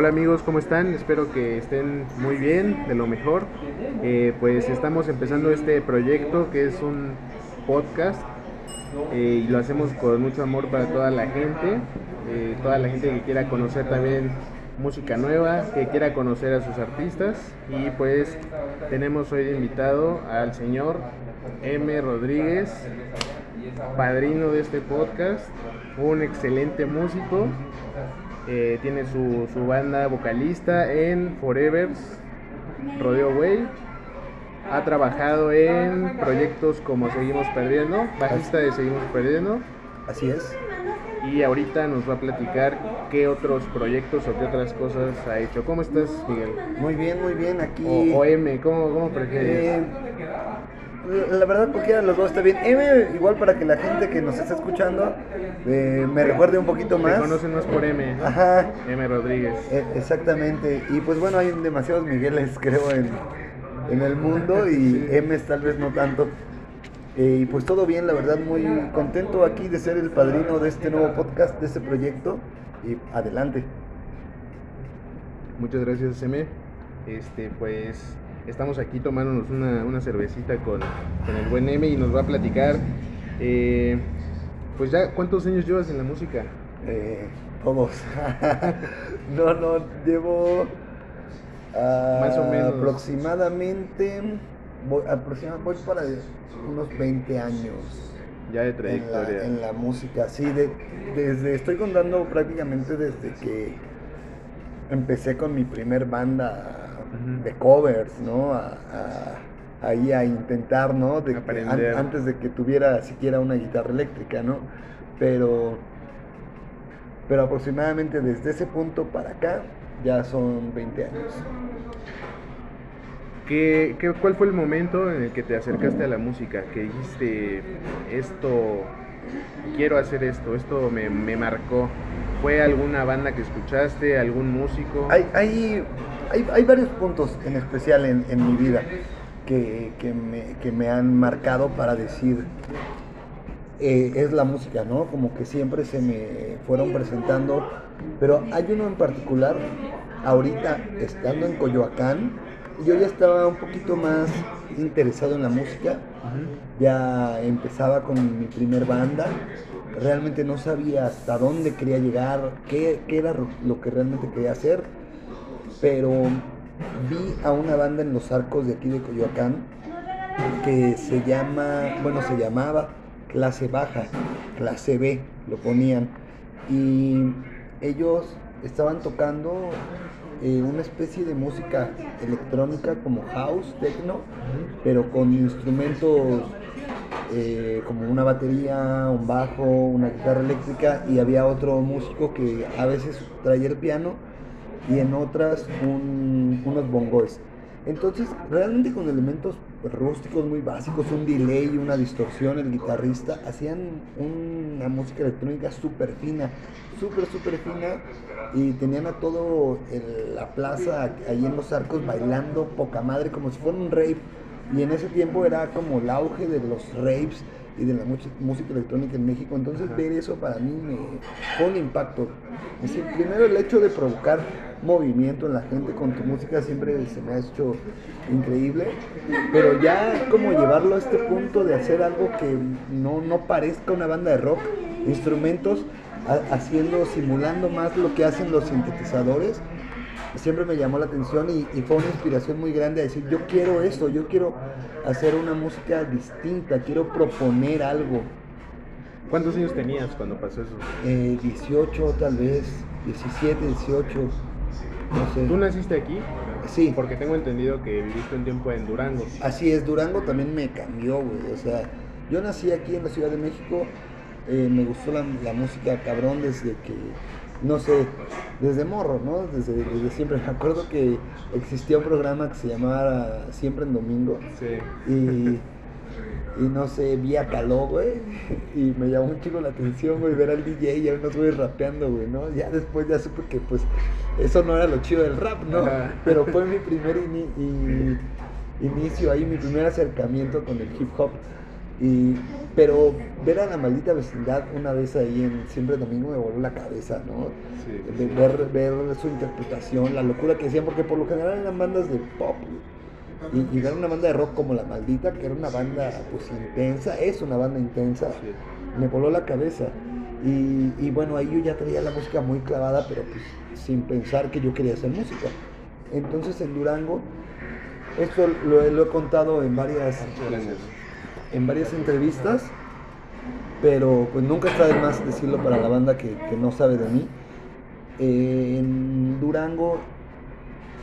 Hola amigos, ¿cómo están? Espero que estén muy bien, de lo mejor. Eh, pues estamos empezando este proyecto que es un podcast eh, y lo hacemos con mucho amor para toda la gente, eh, toda la gente que quiera conocer también música nueva, que quiera conocer a sus artistas y pues tenemos hoy invitado al señor M. Rodríguez, padrino de este podcast, un excelente músico, eh, tiene su, su banda vocalista en Forevers, Rodeo Way, ha trabajado en proyectos como Seguimos Perdiendo, bajista de Seguimos Perdiendo. Así es. Y ahorita nos va a platicar qué otros proyectos o qué otras cosas ha hecho. ¿Cómo estás, Miguel? Muy bien, muy bien. Aquí. O, o M, ¿cómo, cómo prefieres? Eh, la verdad, cualquiera de los dos está bien. M, igual para que la gente que nos está escuchando eh, me recuerde un poquito más. conocen más por M. Ajá. M. Rodríguez. Eh, exactamente. Y pues bueno, hay demasiados Migueles, creo, en, en el mundo y M tal vez no tanto. Eh, y pues todo bien, la verdad, muy contento aquí de ser el padrino de este nuevo podcast, de este proyecto. Y adelante. Muchas gracias, M. Este, pues estamos aquí tomándonos una, una cervecita con, con el buen M y nos va a platicar. eh, pues ya, ¿cuántos años llevas en la música? Eh, todos. no, no, llevo ah, Más o menos. aproximadamente, voy, aproximadamente, voy para unos 20 años Ya de en la, trayectoria. en la música. Sí, de- desde, estoy contando prácticamente desde que empecé con mi primer banda De covers, ¿no? A, a- ahí a intentar, ¿no? De an- antes de que tuviera siquiera una guitarra eléctrica, ¿no? Pero, pero aproximadamente desde ese punto para acá ya son 20 años. ¿Qué, qué, cuál fue el momento en el que te acercaste a la música? Que dijiste, esto, quiero hacer esto, esto me, me marcó. ¿Fue alguna banda que escuchaste, algún músico? Hay, hay, hay, hay varios puntos en especial en, en mi vida que, que me, que me han marcado para decir, eh, es la música, ¿no? Como que siempre se me fueron presentando, pero hay uno en particular, ahorita estando en Coyoacán, yo ya estaba un poquito más interesado en la música, ya empezaba con mi primer banda, realmente no sabía hasta dónde quería llegar, qué, qué era lo que realmente quería hacer, pero vi a una banda en los arcos de aquí de Coyoacán que se llama, bueno, se llamaba Clase Baja, Clase B, lo ponían, y ellos estaban tocando eh, una especie de música electrónica como house, techno, pero con instrumentos eh, como una batería, un bajo, una guitarra eléctrica y había otro músico que a veces traía el piano y en otras un- unos bongos. Entonces, realmente con elementos rústicos muy básicos, un delay, una distorsión, el guitarrista, hacían una música electrónica súper fina, súper, súper fina, y tenían a todo la plaza ahí en los arcos bailando poca madre, como si fuera un rave. Y en ese tiempo era como el auge de los raves y de la música electrónica en México. Entonces Ajá. ver eso para mí me fue un impacto. Es decir, primero el hecho de provocar movimiento en la gente con tu música siempre se me ha hecho increíble. Pero ya como llevarlo a este punto de hacer algo que no, no parezca una banda de rock, instrumentos ha- haciendo, simulando más lo que hacen los sintetizadores siempre me llamó la atención y, y fue una inspiración muy grande a decir, yo quiero esto, yo quiero hacer una música distinta, quiero proponer algo. ¿Cuántos años tenías cuando pasó eso? Eh, 18 tal vez, 17, 18, no sé. ¿Tú naciste aquí? Sí, Porque tengo entendido que viviste un tiempo en Durango. así es, Durango también me cambió, güey. O sea, yo nací aquí en la Ciudad de México, eh, me gustó la, la música cabrón desde que, no sé, desde morro, ¿no? Desde, desde siempre. Me acuerdo que existía un programa que se llamaba Siempre en Domingo. Sí. Y, y no sé, vi a Caló, güey. Y me llamó un chico la atención, güey, ver al DJ y a unos güeyes rapeando, güey, ¿no? Ya después ya supe que, pues, eso no era lo chido del rap, ¿no? Ajá. Pero fue mi primer ini- y- inicio ahí, mi primer acercamiento con el hip hop. Y, pero ver a la maldita vecindad una vez ahí en Siempre Domingo me voló la cabeza, ¿no? Sí, De sí. ver, ver su interpretación, la locura que hacían, porque por lo general eran bandas de pop. Y, y ver una banda de rock como La Maldita, que era una banda pues intensa, es una banda intensa, Sí. me voló la cabeza. Y, y bueno, ahí yo ya traía la música muy clavada, pero pues sin pensar que yo quería hacer música. Entonces en Durango, esto lo, he- lo he contado en varias. En varias entrevistas, pero pues nunca está de más decirlo para la banda que, que no sabe de mí. Eh, en Durango,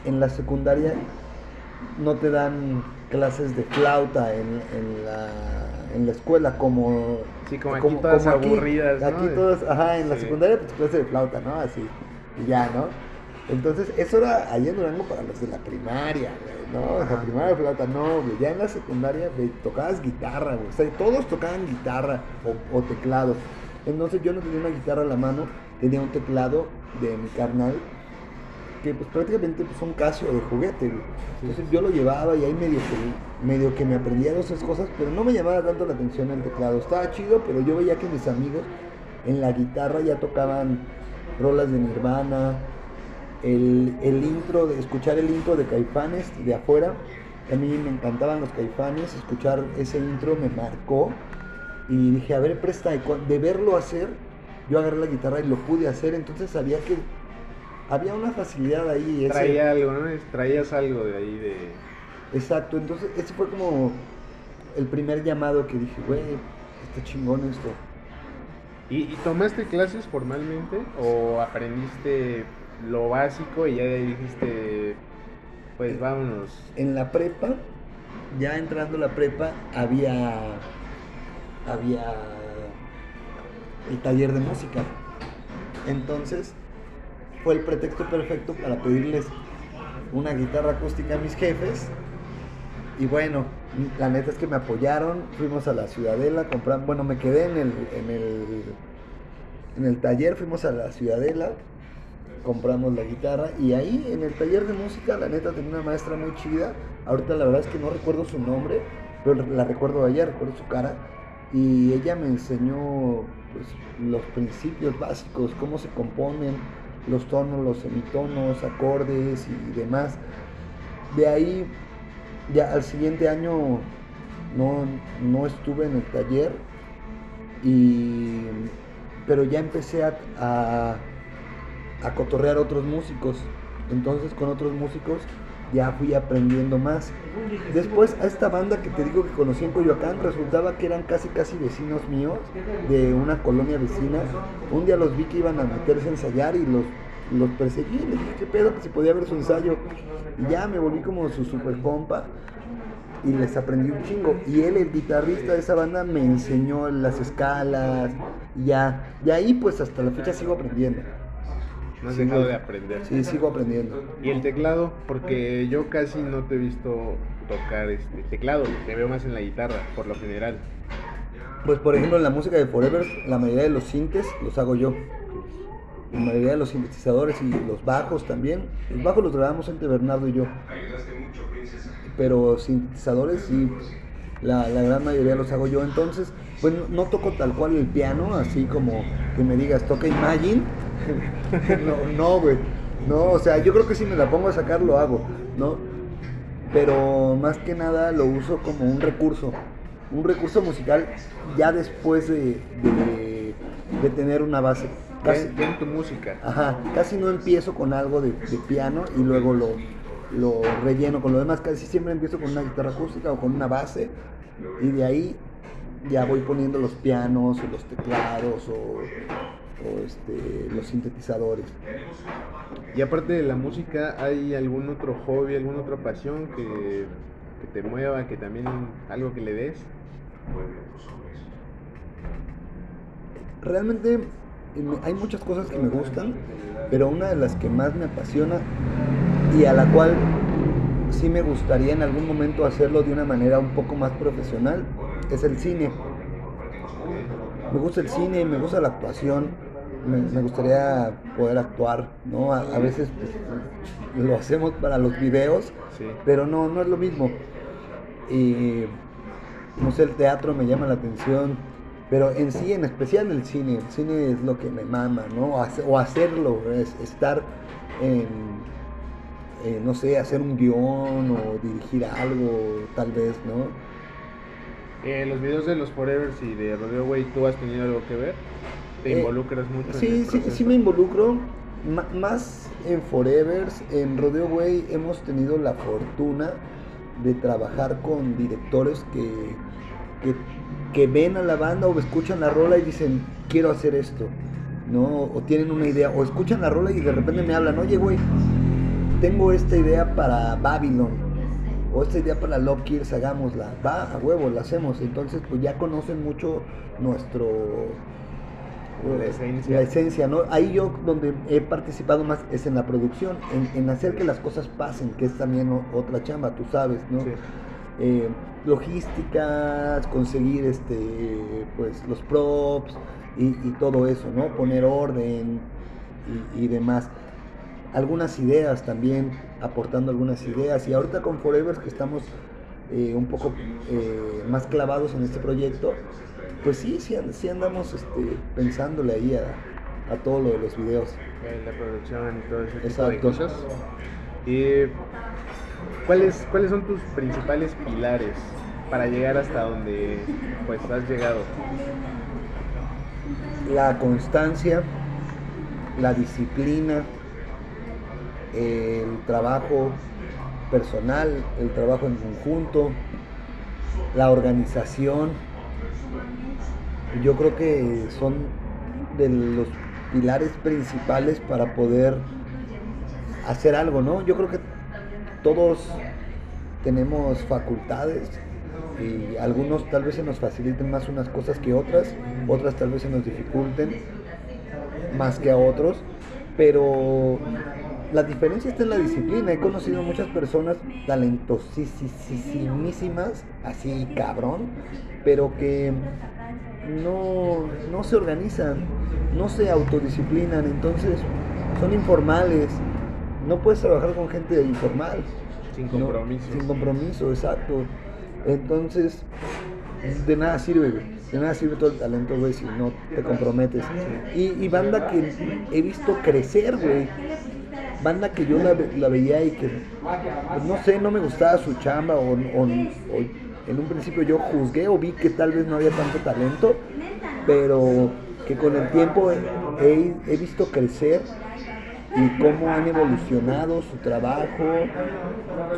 en la secundaria, no te dan clases de flauta en, en la, en la escuela como... Sí, como aquí todas aburridas, ¿no? Aquí todas, ajá, en la secundaria pues clase de flauta, ¿no? Así, y ya, ¿no? Entonces, eso era allá en Durango para los de la primaria, güey, ¿no? Ajá. primaria flauta, no, güey. Ya en la secundaria, güey, tocabas guitarra, güey. O sea, todos tocaban guitarra o, o teclado. Entonces, yo no tenía una guitarra a la mano, tenía un teclado de mi carnal, que pues prácticamente pues, un Casio de juguete, güey. Entonces, yo lo llevaba y ahí medio que, medio que me aprendía dos tres cosas, pero no me llamaba tanto la atención el teclado. Estaba chido, pero yo veía que mis amigos en la guitarra ya tocaban rolas de Nirvana, el, el intro, de escuchar el intro de Caifanes de afuera. A mí me encantaban los Caifanes, escuchar ese intro me marcó y dije, a ver, presta, de verlo hacer, yo agarré la guitarra y lo pude hacer, entonces sabía que había una facilidad ahí. ese- Traía algo, ¿no? Traías algo de ahí de... Exacto, entonces ese fue como el primer llamado que dije, güey, está chingón esto. ¿Y, y tomaste clases formalmente o aprendiste lo básico y ya dijiste, pues vámonos? En la prepa, ya entrando a la prepa, había, había el taller de música. Entonces, fue el pretexto perfecto para pedirles una guitarra acústica a mis jefes. Y bueno, la neta es que me apoyaron, fuimos a la Ciudadela, compramos, bueno, me quedé en el, en el, en el taller, fuimos a la Ciudadela, compramos la guitarra y ahí en el taller de música, la neta tenía una maestra muy chida, ahorita la verdad es que no recuerdo su nombre, pero la recuerdo de ella, recuerdo su cara, y ella me enseñó pues, los principios básicos, cómo se componen los tonos, los semitonos, acordes y demás. De ahí, ya al siguiente año no, no estuve en el taller, y, pero ya empecé a, a cotorrear otros músicos. Entonces con otros músicos ya fui aprendiendo más. Después a esta banda que te digo que conocí en Coyoacán, resultaba que eran casi casi vecinos míos de una colonia vecina. Un día los vi que iban a meterse a ensayar y los, los perseguí. Dije, ¿qué pedo? Que si podía ver su ensayo. Y ya me volví como su super compa y les aprendí un chingo. Y él, el guitarrista de esa banda, me enseñó las escalas. Y ya, y ahí pues hasta la fecha sigo aprendiendo. No has dejado de aprender. Sí, sigo aprendiendo. Y el teclado, porque yo casi no te he visto tocar este teclado, te veo más en la guitarra, por lo general. Pues por ejemplo en la música de Forever, la mayoría de los sintes los hago yo. La mayoría de los sintetizadores y los bajos también. Los bajos los grabamos entre Bernardo y yo. Pero sintetizadores sí, la, la gran mayoría los hago yo. Entonces, pues no, no toco tal cual el piano, así como que me digas, toca Imagine. no, no, güey. No, o sea, yo creo que si me la pongo a sacar lo hago, ¿no? Pero más que nada lo uso como un recurso. Un recurso musical ya después de, de, de tener una base. Casi, en tu música. Ajá, casi no empiezo con algo de, de piano y luego lo, lo relleno con lo demás. Casi siempre empiezo con una guitarra acústica o con una base y de ahí ya voy poniendo los pianos o los teclados o, o, este, los sintetizadores. Y aparte de la música, ¿hay algún otro hobby, alguna otra pasión que, te mueva, que también algo que le des? Realmente me- hay muchas cosas que me gustan, pero una de las que más me apasiona y a la cual sí me gustaría en algún momento hacerlo de una manera un poco más profesional es el cine. Me gusta el cine, me gusta la actuación, me, me gustaría poder actuar, ¿no? A, a veces pues, lo hacemos para los videos, Sí. pero no, no es lo mismo. Y no sé, el teatro me llama la atención, pero en sí, en especial el cine, el cine es lo que me mama, ¿no? O hacerlo, es estar en, eh, no sé, hacer un guion o dirigir algo, tal vez, ¿no? Eh, los videos de los Forevers y de Rodeo Way, ¿tú has tenido algo que ver? ¿Te Eh, involucras mucho? en Sí, el sí, sí me involucro. Más en Forevers, en Rodeo Way hemos tenido la fortuna de trabajar con directores que, que, que ven a la banda o escuchan la rola y dicen, quiero hacer esto, ¿no? O tienen una idea, o escuchan la rola y de repente me hablan, oye, güey, tengo esta idea para Babylon, o esta idea para Love Kills, hagámosla, va, a huevo, la hacemos. Entonces, pues ya conocen mucho nuestro La esencia. la esencia, ¿no? Ahí yo donde he participado más es en la producción, en, en hacer que las cosas pasen, que es también otra chamba, tú sabes, ¿no? Sí. Eh, logísticas, conseguir este, pues los props y, y todo eso, ¿no? Poner orden y, y demás. Algunas ideas también, aportando algunas ideas. Y ahorita con Forever que estamos eh, un poco eh, más clavados en este proyecto, pues sí, sí, and- sí andamos este, pensándole ahí a, a todo lo de los videos. La producción y todo ese tipo de Exacto. cosas. ¿cuáles, ¿Cuáles son tus principales pilares para llegar hasta donde pues has llegado? La constancia, la disciplina, el trabajo personal, el trabajo en conjunto, la organización. Yo creo que son de los pilares principales para poder hacer algo, ¿no? Yo creo que todos tenemos facultades y algunos tal vez se nos faciliten más unas cosas que otras, otras tal vez se nos dificulten más que a otros, pero la diferencia está en la disciplina. He conocido muchas personas talentosísimas, así cabrón, pero que no, no se organizan, no se autodisciplinan, entonces son informales. No puedes trabajar con gente informal. Sin ¿no? compromiso. Sin compromiso, exacto. Entonces, de nada sirve, güey. De nada sirve todo el talento, güey, si no te comprometes. Y, y banda que he visto crecer, güey. Banda que yo la, la veía y que, pues, no sé, no me gustaba su chamba o, o- o en un principio yo juzgué o vi que tal vez no había tanto talento, pero que con el tiempo he, visto crecer y cómo han evolucionado su trabajo,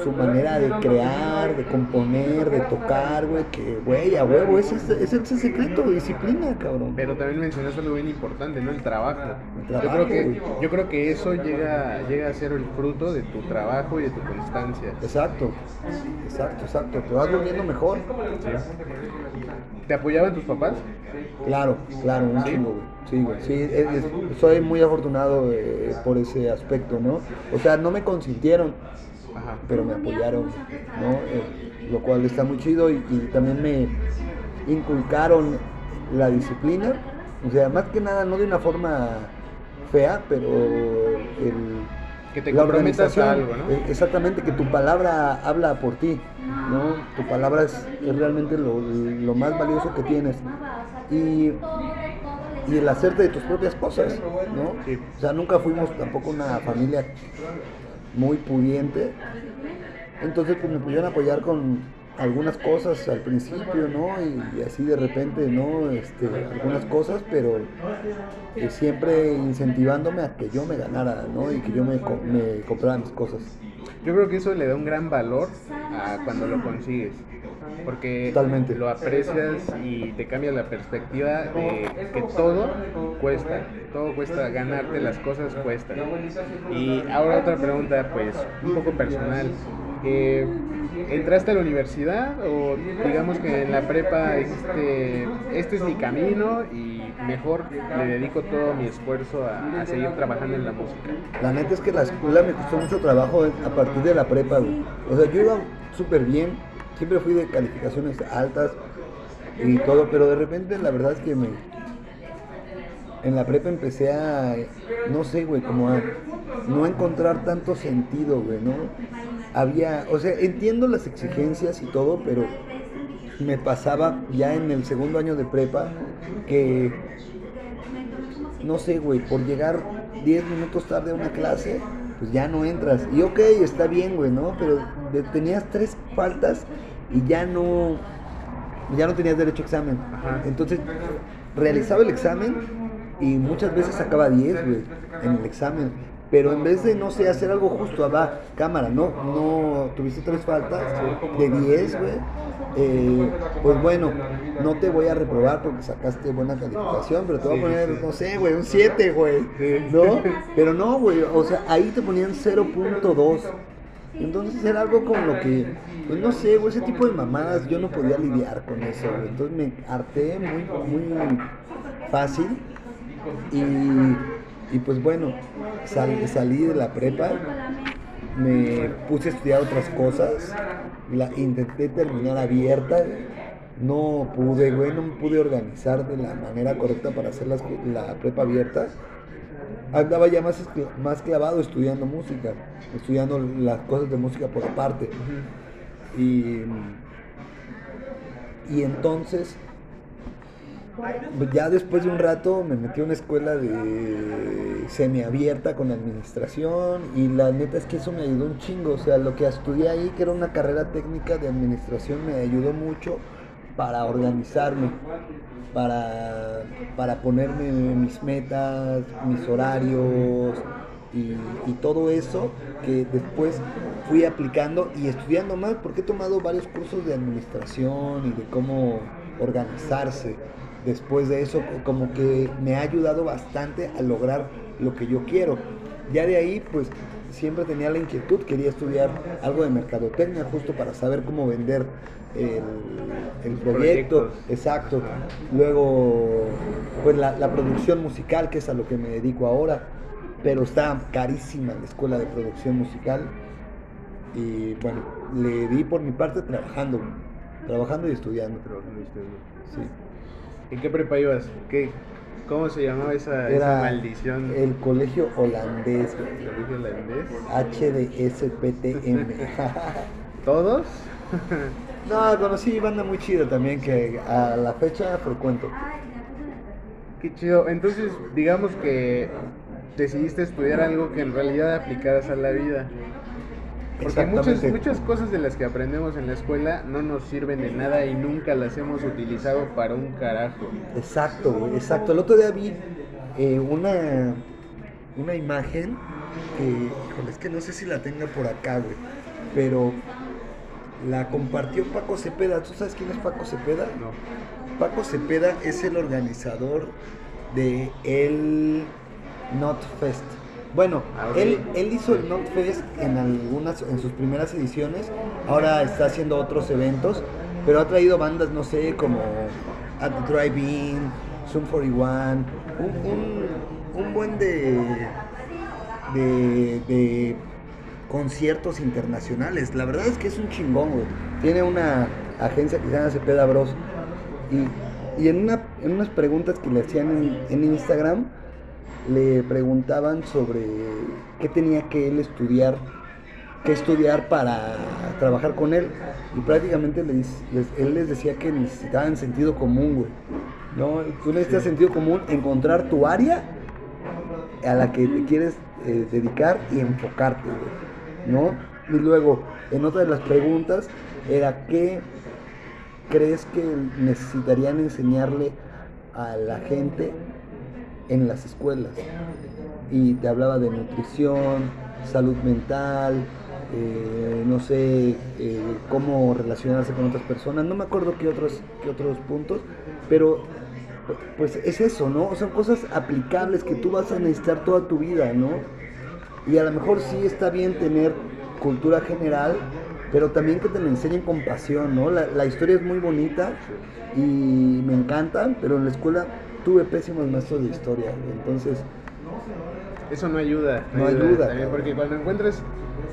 su manera de crear, de componer, de tocar, güey, que, güey, a huevo, ese es, ese es el secreto, disciplina, cabrón. Pero también mencionaste algo bien importante, ¿no? El trabajo. El yo, trabajo, creo que, güey. yo creo que eso llega, llega a ser el fruto de tu trabajo y de tu constancia. Exacto, exacto, exacto, te vas volviendo mejor. ¿sí? ¿Te apoyaban tus papás? Claro, claro, un chingo, güey. Sí, güey. Sí, es- es- soy muy afortunado eh, por ese aspecto, ¿no? O sea, no me consintieron, Ajá. pero me apoyaron, ¿no? Eh, lo cual está muy chido y, y también me inculcaron la disciplina, o sea, más que nada no de una forma fea, pero el, Que te la a organización, algo, ¿no? eh, exactamente, que tu palabra habla por ti, ¿no? Tu palabra es, es realmente lo, lo más valioso que tienes. Y, y el hacerte de tus propias cosas, ¿no? O sea, nunca fuimos tampoco una familia muy pudiente. Entonces, pues me pudieron apoyar con algunas cosas al principio, ¿no? Y, así de repente, ¿no? Este, algunas cosas, pero eh, siempre incentivándome a que yo me ganara, ¿no? Y que yo me, me comprara mis cosas. Yo creo que eso le da un gran valor a cuando lo consigues. Porque Totalmente. lo aprecias y te cambia la perspectiva de que todo cuesta. Todo cuesta, ganarte las cosas cuesta. Y ahora otra pregunta, pues, un poco personal. Eh, ¿Entraste a la universidad o digamos que en la prepa dijiste, este es mi camino y mejor le dedico todo mi esfuerzo a, a seguir trabajando en la música? La neta es que la escuela me costó mucho trabajo a partir de la prepa, güey. O sea, yo iba súper bien, siempre fui de calificaciones altas y todo, pero de repente la verdad es que me... En la prepa empecé a, no sé, güey, como a no encontrar tanto sentido, güey, ¿no? Había, o sea, entiendo las exigencias y todo, pero me pasaba ya en el segundo año de prepa que, no sé, güey, por llegar 10 minutos tarde a una clase, pues ya no entras. Y ok, está bien, güey, ¿no? Pero tenías tres faltas y ya no, ya no tenías derecho a examen. Ajá. Entonces, realizaba el examen y muchas veces sacaba 10, güey, en el examen. Pero en vez de, no sé, hacer algo justo, ah, va, cámara, no, no, tuviste tres faltas de 10, güey. eh, pues bueno, no te voy a reprobar porque sacaste buena calificación, pero te voy a poner, no sé, güey, un 7, güey. ¿No? Pero no, güey, o sea, ahí te ponían 0.2. Entonces era algo con lo que, pues no sé, güey, ese tipo de mamadas yo no podía lidiar con eso, güey. Entonces me harté muy, muy fácil. Y, y pues bueno, sal- salí de la prepa, me puse a estudiar otras cosas, la intenté terminar abierta, no pude, güey, no me pude organizar de la manera correcta para hacer las- la prepa abierta andaba ya más, más clavado estudiando música, estudiando las cosas de música por aparte. Y, y entonces, ya después de un rato me metí a una escuela de semiabierta con administración y la neta es que eso me ayudó un chingo. O sea, lo que estudié ahí, que era una carrera técnica de administración, me ayudó mucho para organizarme, para, para ponerme mis metas, mis horarios y, y todo eso que después fui aplicando y estudiando más porque he tomado varios cursos de administración y de cómo organizarse. Después de eso, como que me ha ayudado bastante a lograr lo que yo quiero. Ya de ahí, pues siempre tenía la inquietud, quería estudiar algo de mercadotecnia justo para saber cómo vender el, el proyecto. Proyectos. Exacto. Luego, pues la, la producción musical, que es a lo que me dedico ahora, pero está carísima la escuela de producción musical. Y bueno, le di por mi parte trabajando, trabajando y estudiando. Trabajando y estudiando. Sí. ¿En qué prepa ibas? ¿Qué, ¿Cómo se llamaba esa, esa maldición? el colegio holandés, güey. ¿Colegio holandés? HDSPTM. ¿Todos? no, conocí banda muy chida también que a la fecha frecuento. Qué chido. Entonces, digamos que decidiste estudiar algo que en realidad aplicaras a la vida. Porque muchas, muchas cosas de las que aprendemos en la escuela no nos sirven de nada y nunca las hemos utilizado para un carajo. Exacto, exacto. El otro día vi eh, una, una imagen que, híjole, es que no sé si la tenga por acá, güey, pero la compartió Paco Cepeda. ¿Tú sabes quién es Paco Cepeda? No. Paco Cepeda es el organizador de el Not Fest. Bueno, él, él hizo el Not Fest en algunas, en sus primeras ediciones. Ahora está haciendo otros eventos, pero ha traído bandas, no sé, como At the Drive-In, Zoom 41, un, un, un buen de, de, de conciertos internacionales. La verdad es que es un chingón, güey. Tiene una agencia que se llama Cepeda Bros. Y, y en, una, en unas preguntas que le hacían en, en Instagram, le preguntaban sobre qué tenía que él estudiar, qué estudiar para trabajar con él. Y prácticamente les- él les decía que necesitaban sentido común, güey. ¿no? Tú necesitas sentido común, encontrar tu área a la que te quieres eh, dedicar y enfocarte, güey, ¿no? Y luego, en otra de las preguntas era qué crees que necesitarían enseñarle a la gente en las escuelas. Y te hablaba de nutrición, salud mental, eh, no sé, eh, cómo relacionarse con otras personas, no me acuerdo qué otros, qué otros puntos, pero pues es eso, ¿no? Son cosas aplicables que tú vas a necesitar toda tu vida, ¿no? Y a lo mejor sí está bien tener cultura general, pero también que te lo enseñen con pasión, ¿no? La, la historia es muy bonita y me encanta, pero en la escuela tuve pésimos maestros de historia, entonces Eso no ayuda. No ayuda, También porque cuando encuentres,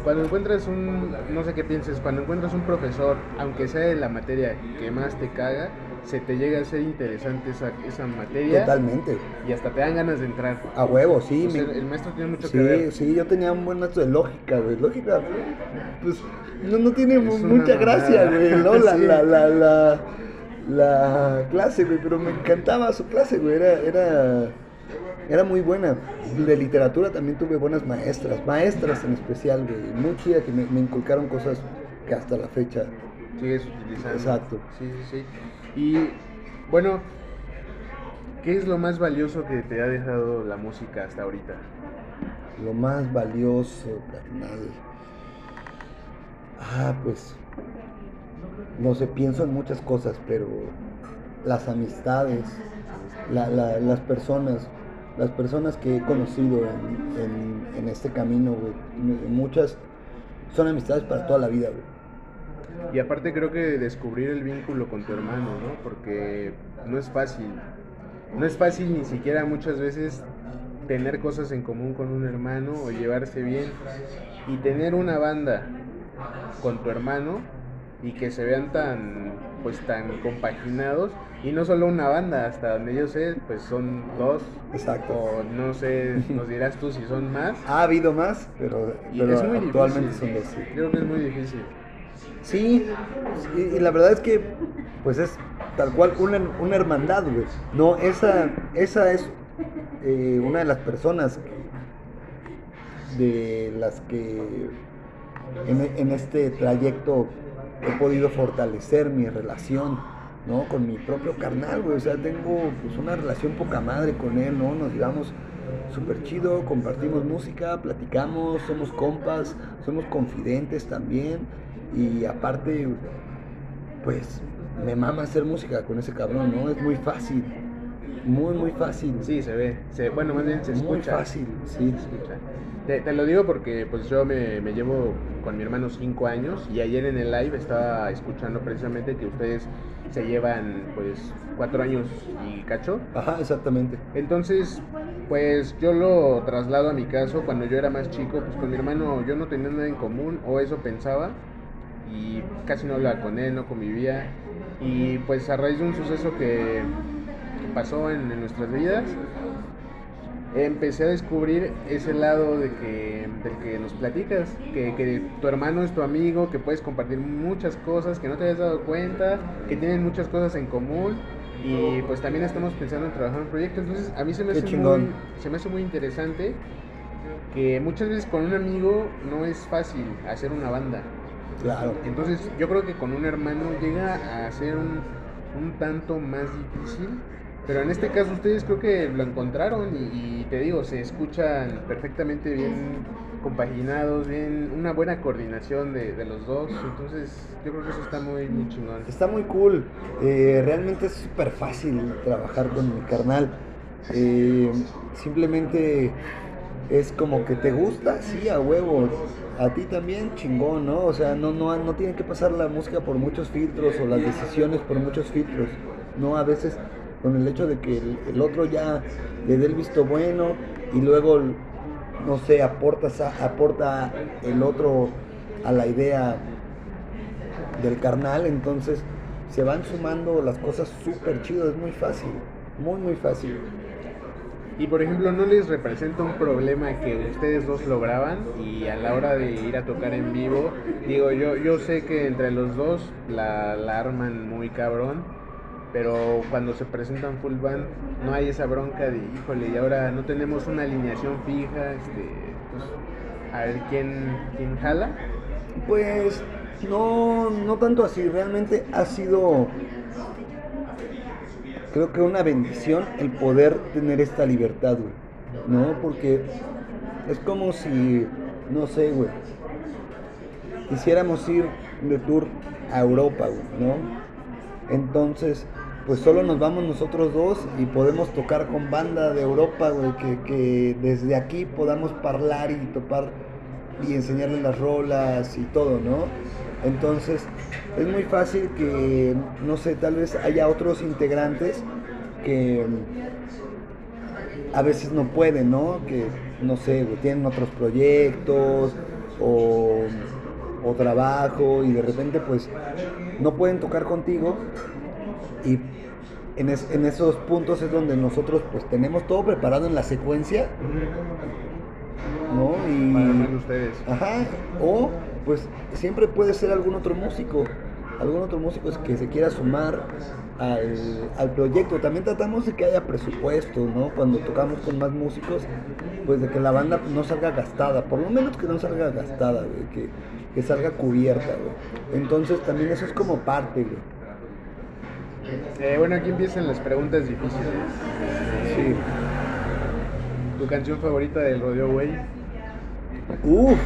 cuando encuentras un, no sé qué pienses, cuando encuentras un profesor, aunque sea de la materia que más te caga, se te llega a ser interesante esa, esa materia totalmente, y hasta te dan ganas de entrar. a huevo, sí. O sea, me- el maestro tiene mucho Sí, que ver. sí, yo tenía un buen maestro de lógica, güey. Lógica, pues no, no tiene mucha gracia, güey, ¿no? La, Sí. la, la, la, la clase, güey, pero me encantaba su clase, güey, era, era, era muy buena. De literatura también tuve buenas maestras, maestras en especial, güey, muy chida que me, me inculcaron cosas que hasta la fecha Sigues utilizando. Exacto. Sí, sí, sí. Y bueno, ¿qué es lo más valioso que te ha dejado la música hasta ahorita? Lo más valioso, carnal. Ah, pues. No sé, pienso en muchas cosas, pero las amistades, la- la- las personas, las personas que he conocido en, en- este camino, muchas son amistades para toda la vida, güey. Y aparte creo que descubrir el vínculo con tu hermano, ¿no? Porque no es fácil. No es fácil ni siquiera muchas veces tener cosas en común con un hermano o llevarse bien. Y tener una banda con tu hermano y que se vean tan pues tan compaginados y no solo una banda hasta donde yo sé pues son dos Exacto. o no sé nos dirás tú si son más Ha habido más, pero, es muy actualmente difícil son dos. sí. creo que es muy difícil Sí, y, y la verdad es que, pues es tal cual una, una hermandad, güey. No, esa, esa es eh, una de las personas de las que en, en este trayecto he podido fortalecer mi relación, ¿no? Con mi propio carnal, güey. O sea, tengo pues una relación poca madre con él, ¿no? Nos llevamos súper chido, compartimos música, platicamos, somos compas, somos confidentes también. Y aparte, pues me mama hacer música con ese cabrón, ¿no? Es muy fácil, muy, muy fácil. sí se ve se, bueno más bien se muy escucha fácil, sí. se escucha. Te, te lo digo porque pues yo me, me llevo con mi hermano cinco años y ayer en el live estaba escuchando precisamente que ustedes se llevan pues cuatro años y cacho. Ajá, exactamente. Entonces, pues yo lo traslado a mi caso. Cuando yo era más chico, pues con mi hermano yo no tenía nada en común, o eso pensaba, y casi no hablaba con él, no convivía, y pues a raíz de un suceso que, que pasó en, en nuestras vidas, empecé a descubrir ese lado de que, del que nos platicas, que, que tu hermano es tu amigo, que puedes compartir muchas cosas, que no te habías dado cuenta, que tienen muchas cosas en común y pues también estamos pensando en trabajar en un proyecto, entonces a mí se me, hace muy, se me hace muy interesante que muchas veces con un amigo no es fácil hacer una banda. Claro. Entonces yo creo que con un hermano llega a ser un, un tanto más difícil. Pero en este caso ustedes creo que lo encontraron y, te digo, se escuchan perfectamente bien compaginados, bien, una buena coordinación de, de los dos. Entonces yo creo que eso está muy, chingón. Está muy cool. Eh, realmente es súper fácil trabajar con mi carnal. Eh, simplemente es como que te gusta, sí, a huevo. A ti también, chingón, ¿no? O sea, no, no, no tiene que pasar la música por muchos filtros o las decisiones por muchos filtros. No, a veces con el hecho de que el, otro ya le dé el visto bueno y luego, no sé, aportas a- aporta el otro a la idea del carnal, entonces se van sumando las cosas súper chidas, es muy fácil, muy muy fácil. Y por ejemplo, ¿no les representa un problema que ustedes dos lograban y a la hora de ir a tocar en vivo? Digo, yo, yo sé que entre los dos la, la arman muy cabrón, pero cuando se presentan full band no hay esa bronca de, híjole, y ahora no tenemos una alineación fija, este, pues, a ver quién, quién jala. Pues no, no tanto así, realmente ha sido creo que una bendición el poder tener esta libertad, güey. ¿No? Porque es como si, no sé, güey, quisiéramos ir de tour a Europa, ¿no? Entonces, pues solo nos vamos nosotros dos y podemos tocar con banda de Europa, güey, que, que desde aquí podamos hablar y topar y enseñarles las rolas y todo, ¿no? Entonces, es muy fácil que, no sé, tal vez haya otros integrantes que a veces no pueden, ¿no? Que, no sé, tienen otros proyectos o, o trabajo y de repente pues no pueden tocar contigo y en, es- en esos puntos es donde nosotros pues tenemos todo preparado en la secuencia, ¿no? Y, Para ustedes. Ajá, o pues siempre puede ser algún otro músico, algún otro músico que se quiera sumar al, al proyecto. También tratamos de que haya presupuesto, ¿no? Cuando tocamos con más músicos, pues de que la banda no salga gastada, por lo menos que no salga gastada, güey, que, que salga cubierta, güey. Entonces también eso es como parte, güey. Eh, bueno, aquí empiezan las preguntas difíciles. Sí. ¿Tu canción favorita del Rodeo Güey? Uf,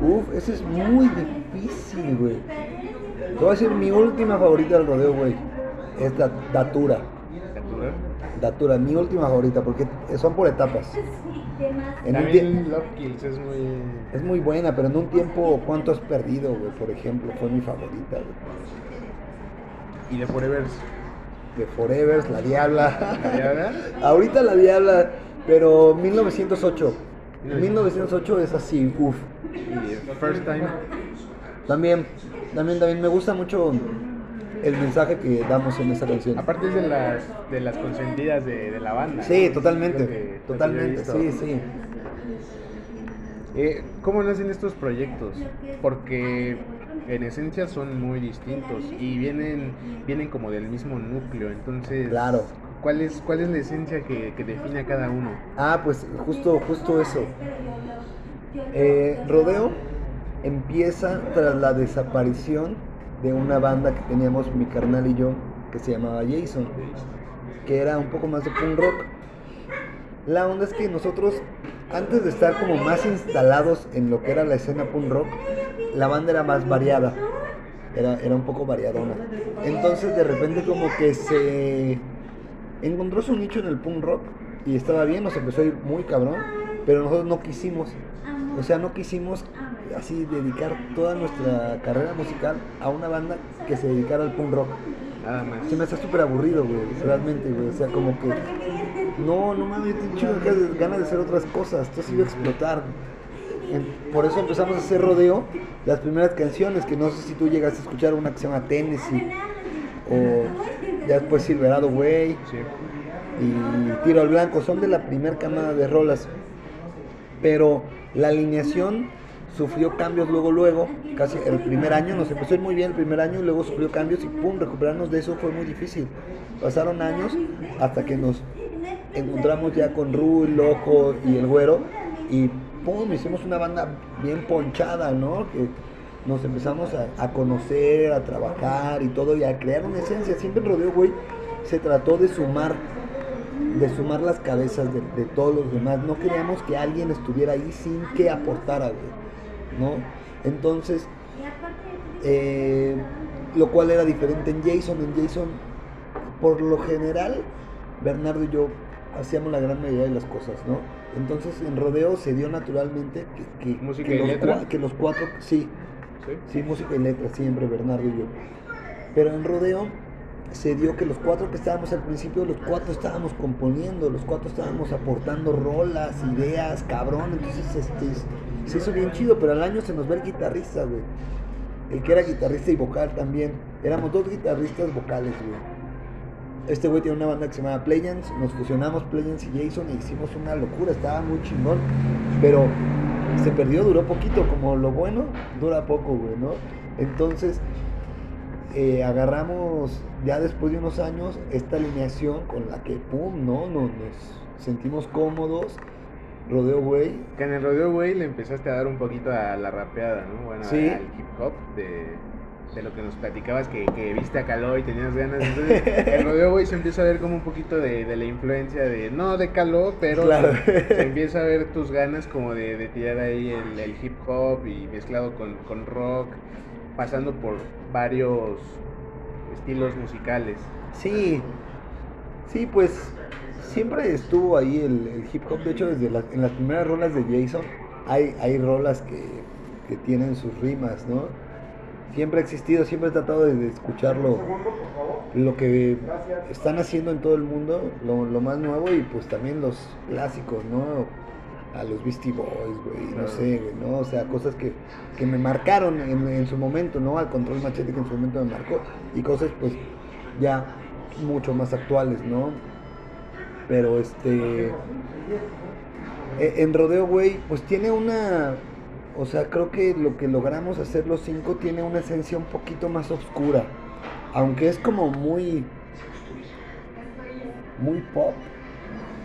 uf, ese es muy difícil, güey. Te voy a decir mi última favorita del rodeo, güey. Es la Datura. ¿Captura? Datura, mi última favorita, porque son por etapas. En un También tie- Love Kills es muy... es muy buena, pero en un tiempo, ¿cuánto has perdido, güey? Por ejemplo, fue mi favorita, güey. ¿Y de Forevers? De Forever, La Diabla. ¿La Diabla? Ahorita La Diabla, pero 1908. 1908 es así, uff. ¿Y First Time? También, también, también me gusta mucho el mensaje que damos en esa canción. Aparte es de las, de las consentidas de, de la banda. Sí, ¿no? totalmente, totalmente, sí, sí. Eh, ¿Cómo nacen estos proyectos? Porque en esencia son muy distintos y vienen, vienen como del mismo núcleo. Entonces, Claro. ¿cuál es, cuál es la esencia que, que define a cada uno? Ah, pues justo, justo eso. Eh, Rodeo empieza tras la desaparición de una banda que teníamos mi carnal y yo, que se llamaba Jason, que era un poco más de punk rock. La onda es que nosotros, antes de estar como más instalados en lo que era la escena punk rock, la banda era más variada, era, era un poco variadona. Entonces de repente como que se encontró su nicho en el punk rock y estaba bien, nos empezó a ir muy cabrón, pero nosotros no quisimos, o sea, no quisimos así dedicar toda nuestra carrera musical a una banda que se dedicara al punk rock. Nada más. Se me hace súper aburrido, güey, realmente, güey. O sea, como que. No, no mames, yo tengo ganas- de hacer otras cosas. Esto sí iba a explotar. Por eso empezamos a hacer rodeo. Las primeras canciones, que no sé si tú llegas a escuchar una que se llama Tennessee. O ya después Silverado Way Sí. y Tiro al Blanco. Son de la primera camada de rolas. Pero la alineación sufrió cambios luego, luego, casi el primer año, nos empezó a ir muy bien el primer año y luego sufrió cambios y pum, recuperarnos de eso fue muy difícil. Pasaron años hasta que nos encontramos ya con Ru, el Loco y el Güero y pum, hicimos una banda bien ponchada, ¿no? Que nos empezamos a, conocer, a trabajar y todo y a crear una esencia. Siempre Rodeo, güey, se trató de sumar de sumar las cabezas de, de todos los demás. No queríamos que alguien estuviera ahí sin que aportara, güey. ¿No? Entonces, eh, lo cual era diferente en Jason. En Jason, por lo general, Bernardo y yo hacíamos la gran mayoría de las cosas, ¿no? Entonces, en Rodeo se dio naturalmente que, que- ¿Música que y los, letra? cua- que los cuatro, sí, ¿Sí? Sí, música y letra, siempre, Bernardo y yo. Pero en rodeo se dio que los cuatro que estábamos al principio, los cuatro estábamos componiendo, los cuatro estábamos aportando rolas, ideas, cabrón. Entonces este, se hizo bien chido, pero al año se nos ve el guitarrista, güey. El que era guitarrista y vocal también. Éramos dos guitarristas vocales, güey. Este güey tiene una banda que se llama Playans, nos fusionamos Playans y Jason e hicimos una locura, estaba muy chingón, pero se perdió, duró poquito, como lo bueno dura poco, güey, ¿no? Entonces, eh, agarramos ya después de unos años esta alineación con la que, pum, ¿no? Nos, nos sentimos cómodos, rodeo, güey. Que en el rodeo, güey, le empezaste a dar un poquito a la rapeada, ¿no? Bueno, Sí. al hip hop de, de lo que nos platicabas, que, que viste a Caló y tenías ganas. Entonces, el rodeo, güey, se empieza a ver como un poquito de, de la influencia de, no de Caló, pero Claro. se, se empieza a ver tus ganas como de, de tirar ahí el, el hip hop y mezclado con, con rock, pasando por varios estilos musicales. Sí, sí, pues siempre estuvo ahí el, el hip hop. De hecho, desde las, en las primeras rolas de Jason hay, hay rolas que, que tienen sus rimas, ¿no? Siempre ha existido, siempre he tratado de, escucharlo, lo que están haciendo en todo el mundo, lo, lo más nuevo y pues también los clásicos, ¿no? A los Beastie Boys, güey, no sé, güey, ¿no? O sea, cosas que, que me marcaron en, en su momento, ¿no? Al control machete que en su momento me marcó y cosas pues ya mucho más actuales, ¿no? Pero este Eh, en Rodeo, güey, pues tiene una. O sea, creo que lo que logramos hacer los cinco tiene una esencia un poquito más oscura. Aunque es como muy. Muy pop.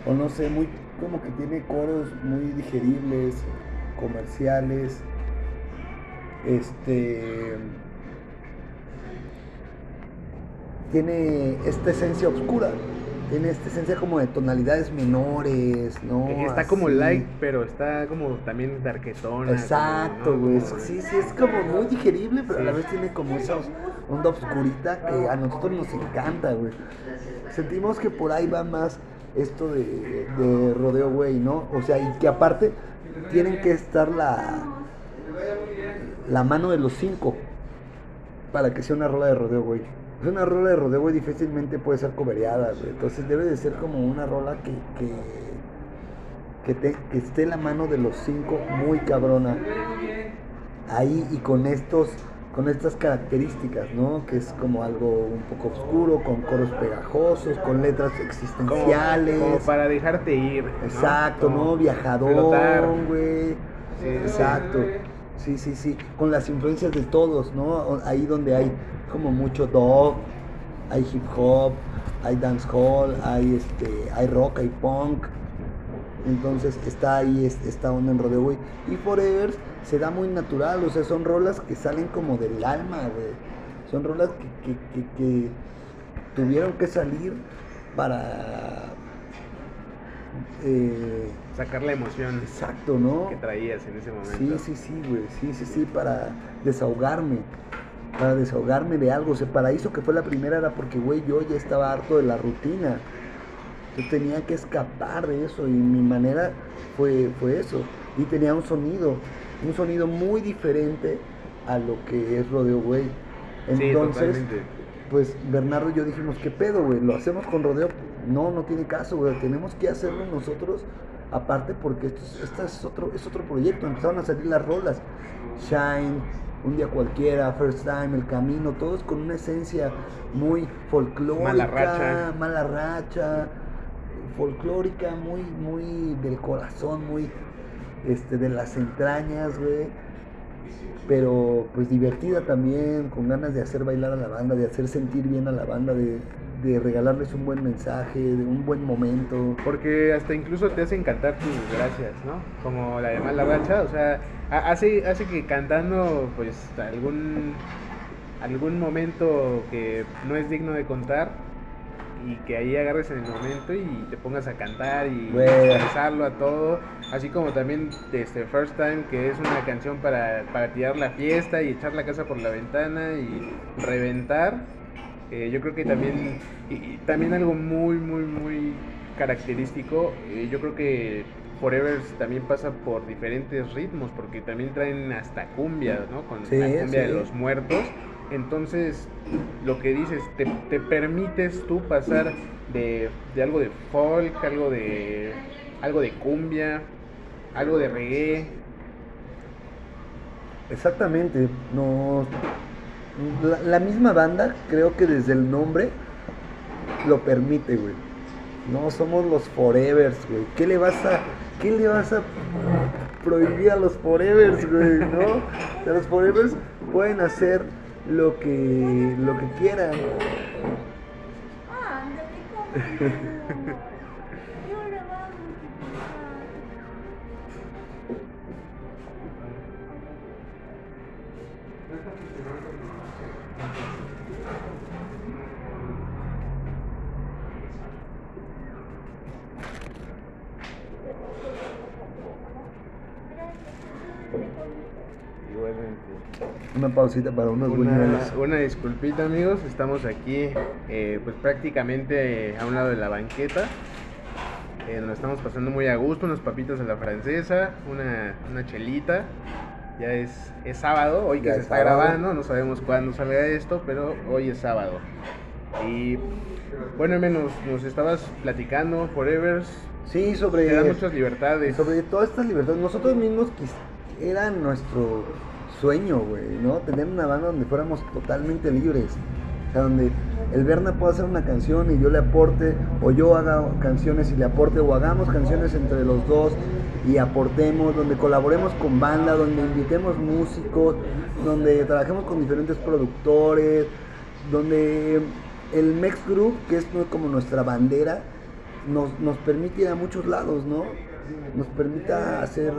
O no sé, muy. Como que tiene coros muy digeribles, comerciales. Este. Tiene esta esencia oscura tiene esta esencia como de tonalidades menores, ¿no? Está como light, pero está como también darquetona. Exacto, güey. Sí, sí, es como muy digerible, pero a la vez tiene como esa onda oscurita que a nosotros nos encanta, güey. Sentimos que por ahí va más esto de, de rodeo, güey, ¿no? O sea, y que aparte tienen que estar la, la mano de los cinco para que sea una rola de rodeo, güey. Es una rola de rodeo, güey, difícilmente puede ser cobereada, güey. Entonces debe de ser como una rola que, que, que, te- que esté en la mano de los cinco muy cabrona. Ahí y con estos con estas características, ¿no? Que es como algo un poco oscuro, con coros pegajosos, con letras existenciales. como para dejarte ir. ¿no? Exacto, Como ¿no? Viajador, güey. Sí, Exacto. Sí, sí, sí. Con las influencias de todos, ¿no? Ahí donde hay como mucho dub, hay hip hop, hay dancehall, hay este, hay rock, hay punk. Entonces está ahí es- esta onda en rodeo, güey. Y Forever se da muy natural, o sea, son rolas que salen como del alma, güey. Son rolas que- que- que tuvieron que salir para... eh, Sacar la emoción exacto, ¿no? que traías en ese momento. Sí, sí, sí, güey. Sí, sí, sí, para desahogarme. Para desahogarme de algo. O sea, para eso que fue la primera era porque, güey, yo ya estaba harto de la rutina. Yo tenía que escapar de eso y mi manera fue, fue eso. Y tenía un sonido, un sonido muy diferente a lo que es Rodeo, güey. Entonces, pues Bernardo y yo dijimos, ¿qué pedo, güey? ¿Lo hacemos con rodeo? No, no tiene caso, güey. Tenemos que hacerlo nosotros, aparte porque esto, es- esta es, otro, es otro proyecto. Empezaron a salir las rolas. Shine, Un Día Cualquiera, First Time, El Camino, todos con una esencia muy folclórica. Mala racha. Mala racha, folclórica, muy, muy del corazón, muy este, de las entrañas, güey pero pues divertida también, con ganas de hacer bailar a la banda, de hacer sentir bien a la banda, de, de regalarles un buen mensaje, de un buen momento. Porque hasta incluso te hacen cantar tus gracias, ¿no? Como la de Mala Racha, o sea, ha- hace, hace que cantando, pues, algún, algún momento que no es digno de contar y que ahí agarres en el momento y te pongas a cantar y expresarlo a todo, así como también este First Time, que es una canción para, para tirar la fiesta y echar la casa por la ventana y reventar. Eh, yo creo que también, y, y también algo muy, muy, muy característico, eh, yo creo que Forever también pasa por diferentes ritmos, porque también traen hasta cumbia, ¿no? Con Sí, la cumbia de los muertos. Entonces, lo que dices, te, te permites tú pasar de, de algo de folk, algo de, algo de cumbia, algo de reggae. Exactamente, nos, la, la misma banda, creo que desde el nombre lo permite, güey. No somos los Forevers, güey. ¿Qué le vas a, qué le vas a prohibir a los Forevers, güey? ¿No? O sea, los Forevers pueden hacer lo que, lo que quieran. Una pausita para unos Una, buñuelos. una disculpita amigos, estamos aquí eh, pues prácticamente a un lado de la banqueta. Eh, nos estamos pasando muy a gusto, unas papitas a la francesa, una, una chelita. Ya es, es sábado, hoy que Ya se es está sábado. grabando, no sabemos cuándo salga esto, pero hoy es sábado. Y bueno, menos nos estabas platicando, Forevers, Sí, te sobre... da muchas libertades. Sobre todas estas libertades, nosotros mismos quis- era nuestro sueño, güey, ¿no? Tener una banda donde fuéramos totalmente libres. O sea, donde el Berna pueda hacer una canción y yo le aporte, o yo haga canciones y le aporte, o hagamos canciones entre los dos y aportemos, donde colaboremos con banda, donde invitemos músicos, donde trabajemos con diferentes productores, donde el Mex Group, que es como nuestra bandera, nos, nos permite ir a muchos lados, ¿no? Nos permita hacer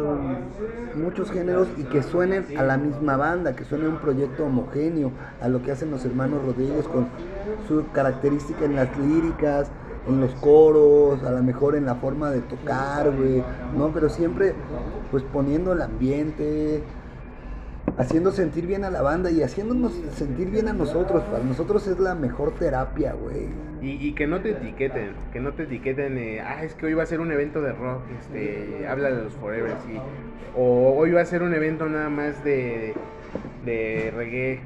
muchos géneros y que suenen a la misma banda, que suene un proyecto homogéneo a lo que hacen los hermanos Rodríguez con su característica en las líricas, en los coros, a lo mejor en la forma de tocar, güey, ¿no? Pero siempre, pues poniendo el ambiente, haciendo sentir bien a la banda y haciéndonos sentir bien a nosotros. Para nosotros es la mejor terapia, güey. Y, que no te etiqueten, que no te etiqueten, eh, ah, es que hoy va a ser un evento de rock, este, habla de los Forever, sí. O hoy va a ser un evento nada más de, de reggae.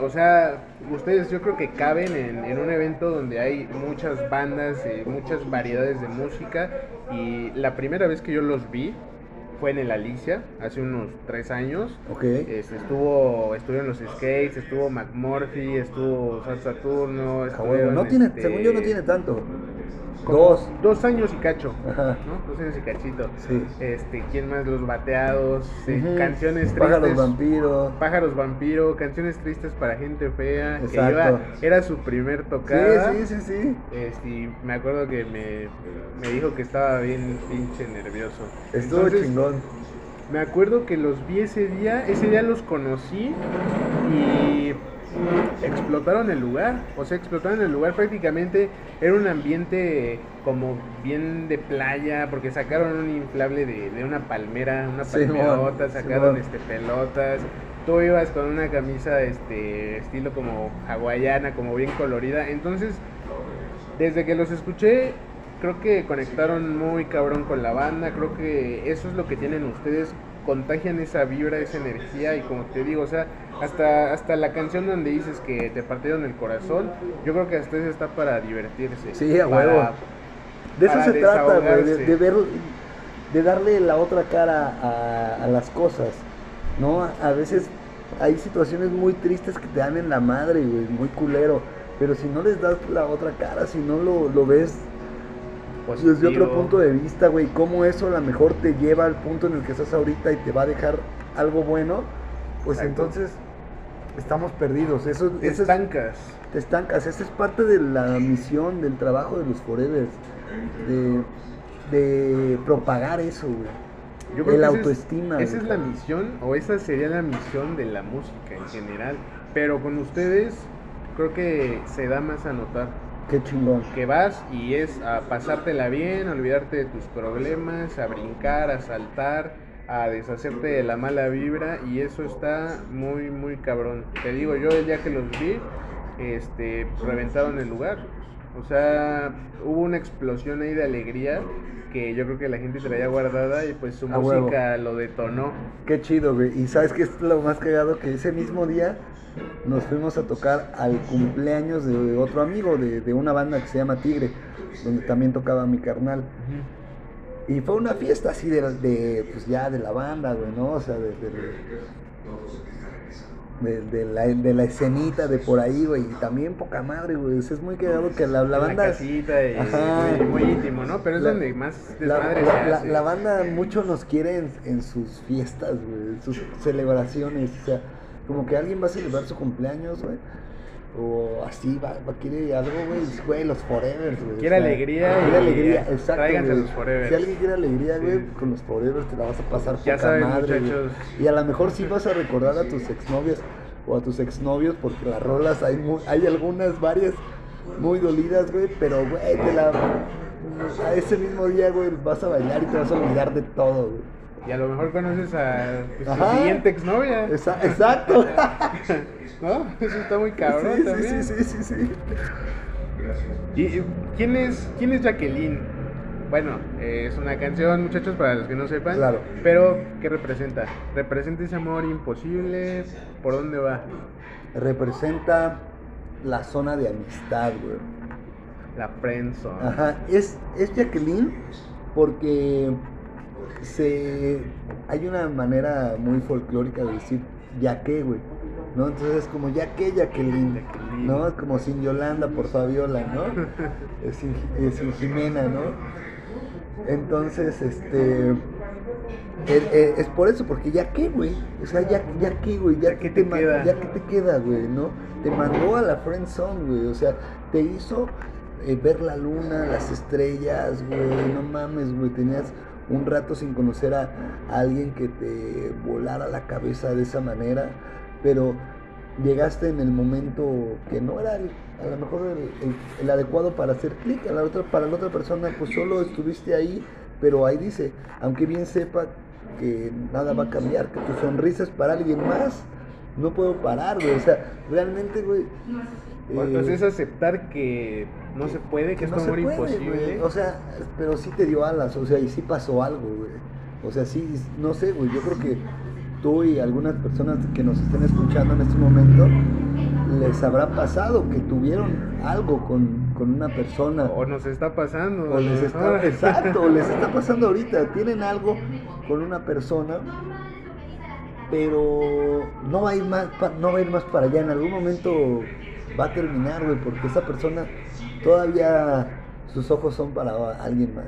O sea, ustedes yo creo que caben en, en un evento donde hay muchas bandas, eh, muchas variedades de música. Y la primera vez que yo los vi fue en el Alicia, hace unos tres años. Ok. Este, estuvo, estuvieron los Skates, estuvo McMurphy, estuvo Sal Saturno, No tiene, este, según yo no tiene tanto. Dos. Dos años y cacho, Ajá. ¿no? Dos años y cachito. Sí. Este, ¿quién más? Los bateados, eh, canciones tristes. Pájaros vampiros. Pájaros vampiro, canciones tristes para gente fea. Que Exacto. iba, era su primer Sí, tocada. sí, sí, sí. Este, y me acuerdo que me, me dijo que estaba bien pinche nervioso. Estuvo Entonces, chingón. me acuerdo que los vi ese día, ese día los conocí y explotaron el lugar, o sea, explotaron el lugar prácticamente, era un ambiente como bien de playa, porque sacaron un inflable de, de una palmera, una palmerota, sacaron este pelotas, tú ibas con una camisa este estilo como hawaiana, como bien colorida, entonces desde que los escuché, creo que conectaron muy cabrón con la banda, creo que eso es lo que tienen ustedes, contagian esa vibra, esa energía y como te digo, o sea, hasta, hasta la canción donde dices que te partieron el corazón, yo creo que hasta eso está para divertirse. Sí, a para- huevo. De eso se trata, güey, de, de ver, de darle la otra cara a, a las cosas, ¿no? A veces hay situaciones muy tristes que te dan en la madre, güey, muy culero, pero si no les das la otra cara, si no lo, lo ves desde otro punto de vista, güey, cómo eso a lo mejor te lleva al punto en el que estás ahorita y te va a dejar algo bueno, pues Exacto. entonces estamos perdidos. Eso, Te eso es- estancas. te estancas. Esa es parte de la misión, del trabajo de los Forevers. De, de propagar eso, güey. Yo creo El que esa es- autoestima, Esa güey. es la misión, o esa sería la misión de la música en general. Pero con ustedes, creo que se da más a notar. Qué chingón. Que vas y es a pasártela bien, a olvidarte de tus problemas, a brincar, a saltar, a deshacerte de la mala vibra. Y eso está muy, muy cabrón. Te digo, yo el día que los vi, este, reventaron el lugar. O sea, hubo una explosión ahí de alegría que yo creo que la gente traía guardada y pues su A huevo. música lo detonó. Qué chido, güey. Y sabes qué es lo más cagado que ese mismo día nos fuimos a tocar al cumpleaños de otro amigo de, de una banda que se llama Tigre, donde también tocaba mi carnal. Y fue una fiesta así de, de pues ya de la banda, güey, ¿no? O sea, de, de, de- de la, de la escenita de por ahí, güey. Y también poca madre, güey. es muy cagado que la, la banda... casita y Ajá. muy, muy íntimo, ¿no? Pero es La- donde más La, desmadre la- se la- hace. la banda mucho nos quiere en, en sus fiestas, güey, en sus celebraciones. O sea, como que alguien va a celebrar su cumpleaños, güey. O así, va, va quiere algo, güey. Güey, los Forevers, güey. o Quiere sea, alegría Quiere alegría, exacto. tráiganse los Forevers. Si alguien quiere alegría, güey, Sí. con los Forevers te la vas a pasar Ya poca saben, madre, muchachos. Y a lo mejor sí vas a recordar a tus exnovias o a tus exnovios, porque las rolas hay, mu- hay algunas, varias muy dolidas, güey, pero, güey, te la... A ese mismo día, güey, vas a bailar y te vas a olvidar de todo, güey. Y a lo mejor conoces a pues, tu siguiente exnovia. Esa- Exacto. ¿No? Eso está muy cabrón sí, sí, también. sí, sí, sí, sí. ¿Y y quién es, quién es Jacqueline? Bueno, eh, es una canción, muchachos, para los que no sepan. Claro. Pero, ¿qué representa? ¿Representa ese amor imposible? ¿Por dónde va? Representa la zona de amistad, güey. La friendzone. Ajá, es, es Jacqueline porque se hay una manera muy folclórica de decir ya que, güey. ¿No? Entonces es como ya que Jacqueline, Jacqueline. ¿no? Es como sin Yolanda por Fabiola, ¿no? Es sin, es sin Jimena, ¿no? Entonces, este Eh, eh, es por eso, porque ya qué, güey. O sea, ya, ya qué, güey. Ya, Ya que te, te queda. ya que te queda, güey, ¿no? Te mandó a la friend zone, güey. O sea, te hizo eh, ver la luna, las estrellas, güey. No mames, güey. Tenías un rato sin conocer a, alguien que te volara la cabeza de esa manera. Pero llegaste en el momento que no era el- a lo mejor el, adecuado para hacer clic. La otra, para la otra persona, pues solo estuviste ahí. Pero ahí dice, aunque bien sepa que nada va a cambiar, que tu sonrisa es para alguien más, no puedo parar, güey. O sea, realmente, güey. Eh, pues es aceptar que no se puede, que, es no como se puede, imposible. O sea, pero sí te dio alas, o sea, y sí pasó algo, güey. O sea, sí, no sé, güey. Yo creo que tú y algunas personas que nos estén escuchando en este momento les habrá pasado que tuvieron algo con, con una persona. o nos está pasando. O les está, exacto, les está pasando ahorita. Tienen algo con una persona, pero no va a ir más, no va a ir más para allá. En algún momento va a terminar, güey, porque esa persona todavía sus ojos son para alguien más.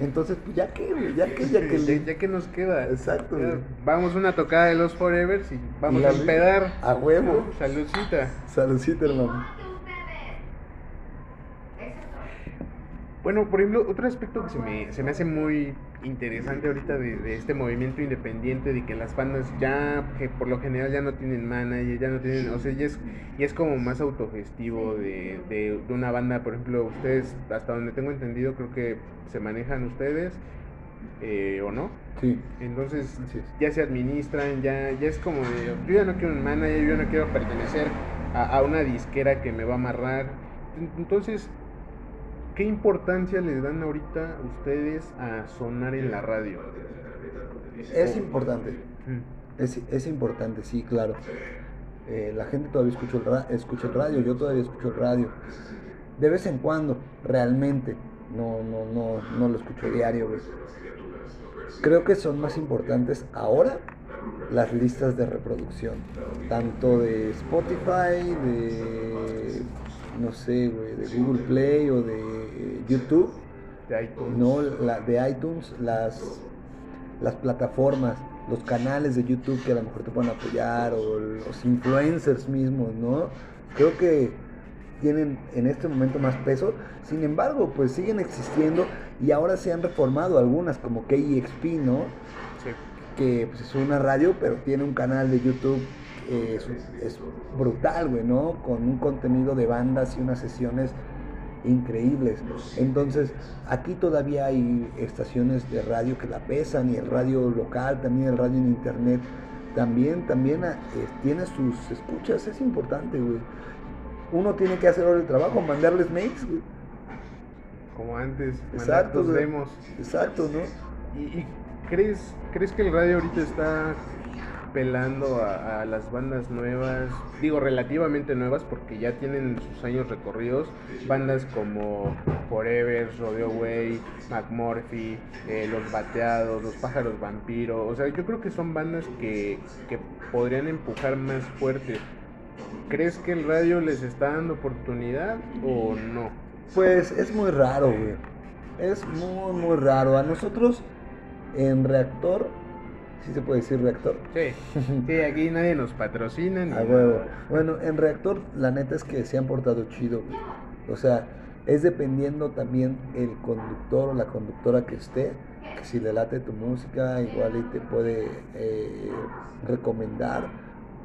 Entonces, pues ya que, güey, ya que, ya que ya, ya que nos queda. Exacto, Ya, güey. Vamos una tocada de los Forevers y vamos a empedar. a huevo. Saludcita. Saludcita, hermano. Bueno, por ejemplo, otro aspecto que se me, se me hace muy interesante ahorita de, de este movimiento independiente, de que las bandas ya, que por lo general ya no tienen manager, ya no tienen, o sea, ya es, ya es como más autogestivo de, de, de una banda, por ejemplo, ustedes, hasta donde tengo entendido, creo que se manejan ustedes, eh, ¿o no? Sí. Entonces ya se administran, ya, ya es como de, yo ya no quiero un manager, yo ya no quiero pertenecer a, a una disquera que me va a amarrar. En- Entonces, ¿qué importancia les dan ahorita ustedes a sonar en la radio? Es importante. Mm, Es, es importante, sí, claro. Eh, la gente todavía escucha el, ra- escucha el radio, yo todavía escucho el radio. De vez en cuando, realmente. No, no, no, no lo escucho diario, güey. Creo que son más importantes ahora las listas de reproducción. Tanto de Spotify, de, no sé, güey, de Google Play o de eh, YouTube. de iTunes. No, la de iTunes, las, las plataformas, los canales de YouTube que a lo mejor te pueden apoyar o los influencers mismos, ¿no? Creo que tienen en este momento más peso. Sin embargo, pues siguen existiendo y ahora se han reformado algunas como KEXP, ¿no? Sí. que pues, es una radio, pero tiene un canal de YouTube eh, es, es brutal, güey, ¿no? Con un contenido de bandas y unas sesiones increíbles. Entonces, aquí todavía hay estaciones de radio que la pesan y el radio local, también el radio en internet, también, también ah, eh, tiene sus escuchas, es importante, güey. Uno tiene que hacer ahora el trabajo, mandarles mails, güey. Como antes, mandar Exacto, tus güey. demos. Exacto, ¿no? ¿Y, y crees, crees que el radio ahorita está pelando a, las bandas nuevas? Digo, relativamente nuevas porque ya tienen sus años recorridos. Bandas como Forever, Rodeo Way, McMurphy, eh, Los Bateados, Los Pájaros Vampiro. O sea, yo creo que son bandas que, que podrían empujar más fuerte. ¿Crees que el radio les está dando oportunidad o no? Pues es muy raro, güey. Es muy, muy raro. A nosotros en Reactor, ¿sí se puede decir Reactor? Sí, sí, aquí nadie nos patrocina. ni A huevo. Bueno, en Reactor la neta es que se han portado chido, güey. O sea, es dependiendo también el conductor o la conductora que esté, que si le late tu música, igual y te puede eh, recomendar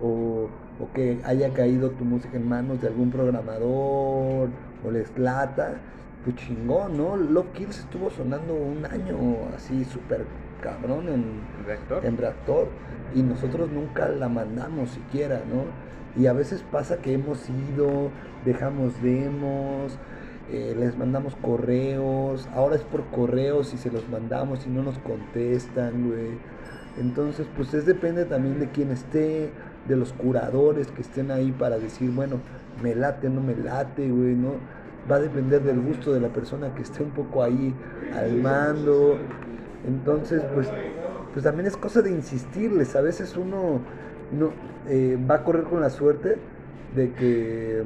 o, o que haya caído tu música en manos de algún programador o les lata, pues chingón, ¿no? Love Kills estuvo sonando un año así súper cabrón en, ¿El reactor? en reactor y nosotros nunca la mandamos siquiera, ¿no? Y a veces pasa que hemos ido, dejamos demos, eh, les mandamos correos, ahora es por correos y se los mandamos y no nos contestan, güey. Entonces, pues es depende también de quién esté, de los curadores que estén ahí para decir, bueno, me late, no me late, güey, ¿no? Va a depender del gusto de la persona que esté un poco ahí al mando. Entonces, pues, pues también es cosa de insistirles. A veces uno no, eh, va a correr con la suerte de que,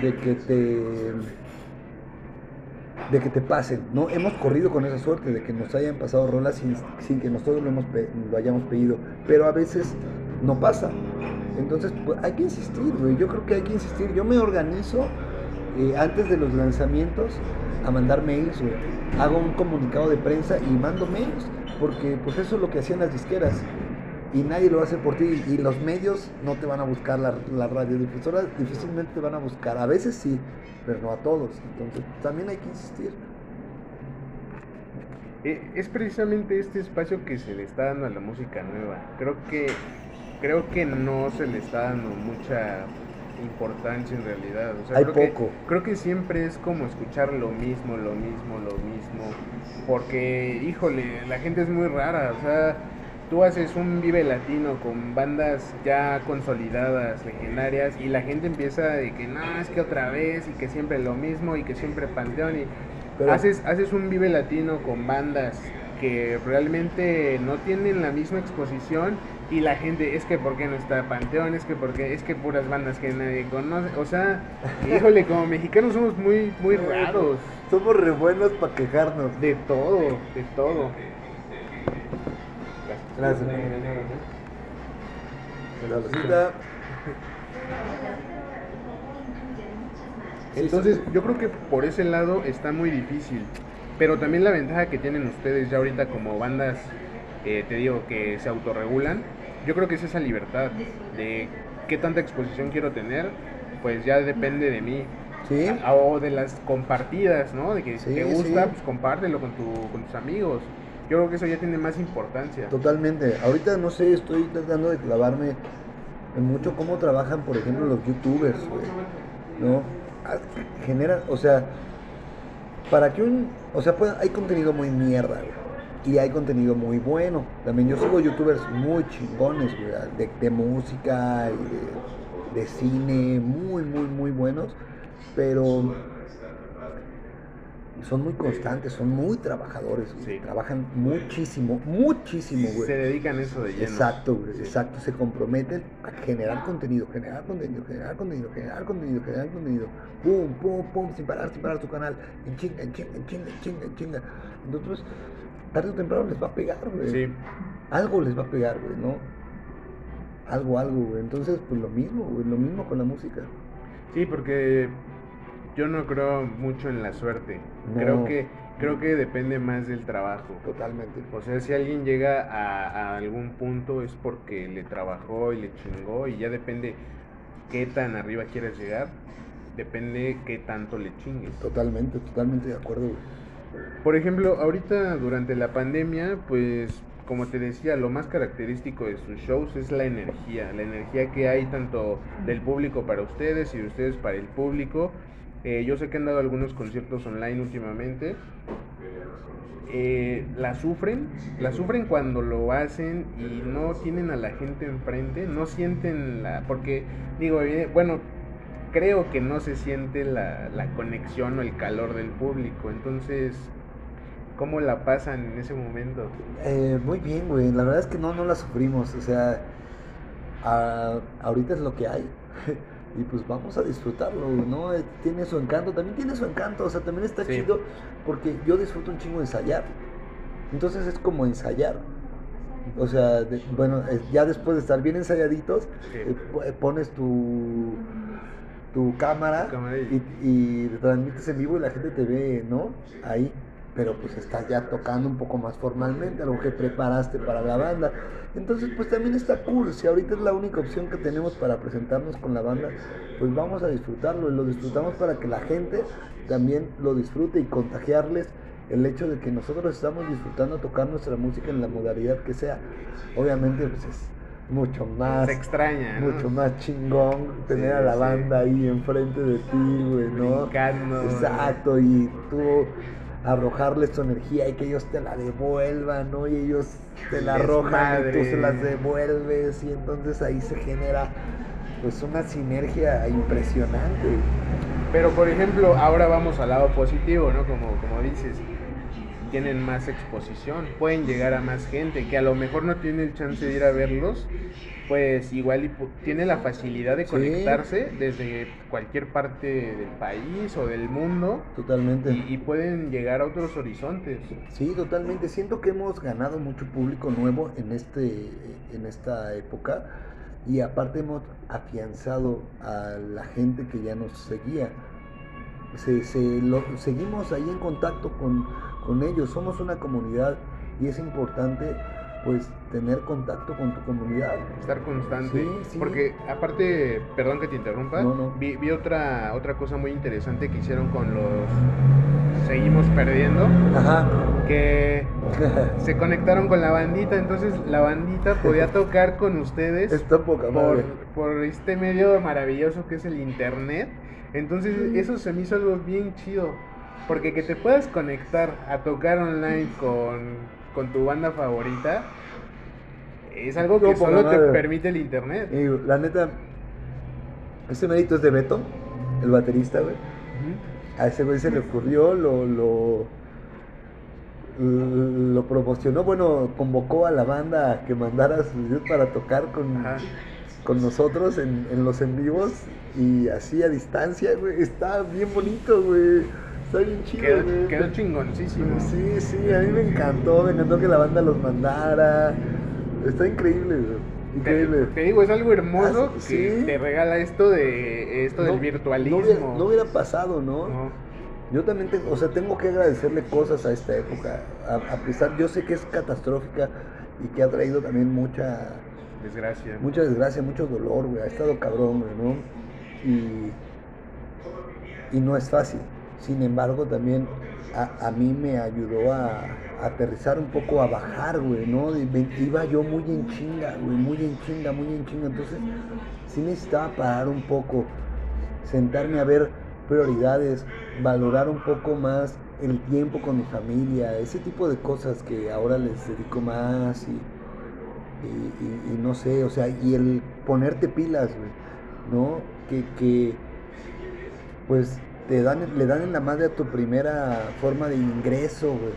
de que te, de que te pasen, ¿no? Hemos corrido con esa suerte de que nos hayan pasado rolas sin, sin que nosotros lo, hemos lo hayamos pedido, pero a veces no pasa. Entonces, pues, hay que insistir, güey. Yo creo que hay que insistir. Yo me organizo eh, antes de los lanzamientos a mandar mails, güey. Hago un comunicado de prensa y mando mails, porque pues eso es lo que hacían las disqueras. Y nadie lo hace por ti. Y los medios no te van a buscar, la- las radiodifusoras difícilmente te van a buscar. A veces sí, pero no a todos. Entonces, también hay que insistir. Eh, Es precisamente este espacio que se le está dando a la música nueva. Creo que creo que no se le está dando mucha importancia en realidad. O sea, Hay creo que- poco. creo que siempre es como escuchar lo mismo, lo mismo, lo mismo. Porque, híjole, la gente es muy rara. O sea, tú haces un Vive Latino con bandas ya consolidadas, legendarias, y la gente empieza de que no, es que otra vez, y que siempre lo mismo, y que siempre Panteón, y Pero- haces, haces un Vive Latino con bandas que realmente no tienen la misma exposición y la gente es que por qué no está Panteón, es que porque es que puras bandas que nadie conoce, o sea, híjole, como mexicanos somos muy muy raros Somos re buenos para quejarnos. de todo, de todo. Gracias. Entonces, yo creo que por ese lado está muy difícil. Pero también la ventaja que tienen ustedes ya ahorita como bandas, eh, te digo, que se autorregulan, yo creo que es esa libertad de qué tanta exposición quiero tener, pues ya depende de mí. Sí. A- O de las compartidas, ¿no? De que si Sí, te gusta, sí. pues compártelo con, tu, con tus amigos. Yo creo que eso ya tiene más importancia. Totalmente. Ahorita no sé, estoy tratando de clavarme en mucho cómo trabajan, por ejemplo, los youtubers, güey. ¿No? Ah, Generan, o sea, para que un, o sea, pues, hay contenido muy mierda, güey. Y hay contenido muy bueno. También yo sigo youtubers muy chingones, güey, de, de música y de, de cine, muy, muy, muy buenos. Pero son muy constantes, son muy trabajadores. Sí. Trabajan muchísimo, muchísimo, güey. Se dedican a eso de lleno. Exacto, güey, Sí. exacto. Se comprometen a generar contenido, generar contenido, generar contenido, generar contenido, generar contenido. Pum, pum, pum, sin parar, sin parar su canal. En chinga, en chinga, en chinga, en chinga, en chinga. Entonces, tarde o temprano les va a pegar, güey. Sí. Algo les va a pegar, güey, ¿no? Algo, algo, güey. Entonces, pues lo mismo, güey, lo mismo con la música. Sí, porque yo no creo mucho en la suerte. No. Creo que creo que depende más del trabajo. Totalmente. O sea, si alguien llega a, a algún punto es porque le trabajó y le chingó y ya depende qué tan arriba quieres llegar, depende qué tanto le chingues. Totalmente, totalmente de acuerdo, güey. Por ejemplo, ahorita durante la pandemia, pues como te decía, lo más característico de sus shows es la energía, la energía que hay tanto del público para ustedes y de ustedes para el público. Eh, yo sé que han dado algunos conciertos online últimamente. Eh, la sufren, la sufren cuando lo hacen y no tienen a la gente enfrente, no sienten la, porque digo, eh, bueno, creo que no se siente la, la conexión o el calor del público. Entonces, ¿cómo la pasan en ese momento? Eh, muy bien, güey. La verdad es que no, no la sufrimos. O sea, a- ahorita es lo que hay. y pues vamos a disfrutarlo, ¿no? Eh, Tiene su encanto, también tiene su encanto. O sea, también está Sí. chido porque yo disfruto un chingo de ensayar. Entonces es como ensayar. O sea, de- bueno, eh, ya después de estar bien ensayaditos, Sí. eh, pones tu, tu cámara, Tu cámara y- y, y transmites en vivo y la gente te ve, ¿no? Ahí. Pero pues estás ya tocando un poco más formalmente, algo que preparaste para la banda. Entonces pues también está cool. Si ahorita es la única opción que tenemos para presentarnos con la banda, pues vamos a disfrutarlo. Y lo disfrutamos para que la gente también lo disfrute y contagiarles el hecho de que nosotros estamos disfrutando tocar nuestra música en la modalidad que sea. Obviamente pues es mucho más Se extraña, ¿no? mucho más chingón tener Sí, a la sí. banda ahí enfrente de ti, güey, ¿no? Brincando. Exacto, y tú arrojarles tu energía y que ellos te la devuelvan, ¿no? Y ellos te la arrojan y tú se las devuelves y entonces ahí se genera pues una sinergia impresionante. Pero por ejemplo, ahora vamos al lado positivo, ¿no? Como, como dices. Tienen más exposición, pueden llegar a más gente que a lo mejor no tiene el chance de ir a verlos, pues igual y tiene la facilidad de Sí. conectarse desde cualquier parte del país o del mundo Totalmente. y, y pueden llegar a otros horizontes. Sí, totalmente. Siento que hemos ganado mucho público nuevo en este en esta época y aparte hemos afianzado a la gente que ya nos seguía. Se, se- lo- seguimos ahí en contacto con, con ellos. Somos una comunidad y es importante pues tener contacto con tu comunidad. estar constante. Sí, sí. Porque aparte, perdón que te interrumpa, No, no. Vi, vi otra, otra cosa muy interesante que hicieron con los Seguimos Perdiendo, Ajá. que se conectaron con la bandita, entonces la bandita podía tocar con ustedes Está poca por este medio maravilloso que es el internet. Entonces eso se me hizo algo bien chido. Porque que te puedas conectar a tocar online con, con tu banda favorita es algo que solo te permite el internet. Y la neta, ese mérito es de Beto, el baterista, güey. A ese güey se le ocurrió, lo, lo, lo promocionó, bueno, convocó a la banda a que mandara sus videos para tocar con, Ajá. con nosotros en, en los en vivos y así a distancia, güey. Está bien bonito, güey. Está bien chido, Quedó, güey. quedó chingoncísimo. Sí, sí, a mí me encantó, me encantó que la banda los mandara. Está increíble, güey. Te, Increíble. te digo, es algo hermoso Ah, que te regala esto de esto del virtualismo. No hubiera, no hubiera pasado, ¿no? No. Yo también tengo, o sea, tengo que agradecerle cosas a esta época. A, a pesar, yo sé que es catastrófica y que ha traído también mucha, Desgracia. mucha desgracia, mucho dolor, güey. Ha estado cabrón, güey, ¿no? Y, y no es fácil. Sin embargo, también a, a mí me ayudó a, aterrizar un poco, a bajar, güey, ¿no? Iba yo muy en chinga, güey, muy en chinga, muy en chinga. Entonces, sí necesitaba parar un poco, sentarme a ver prioridades, valorar un poco más el tiempo con mi familia, ese tipo de cosas que ahora les dedico más y, y- y no sé, o sea, y el ponerte pilas, güey, ¿no? Que, que pues te dan, le dan en la madre a tu primera forma de ingreso, güey.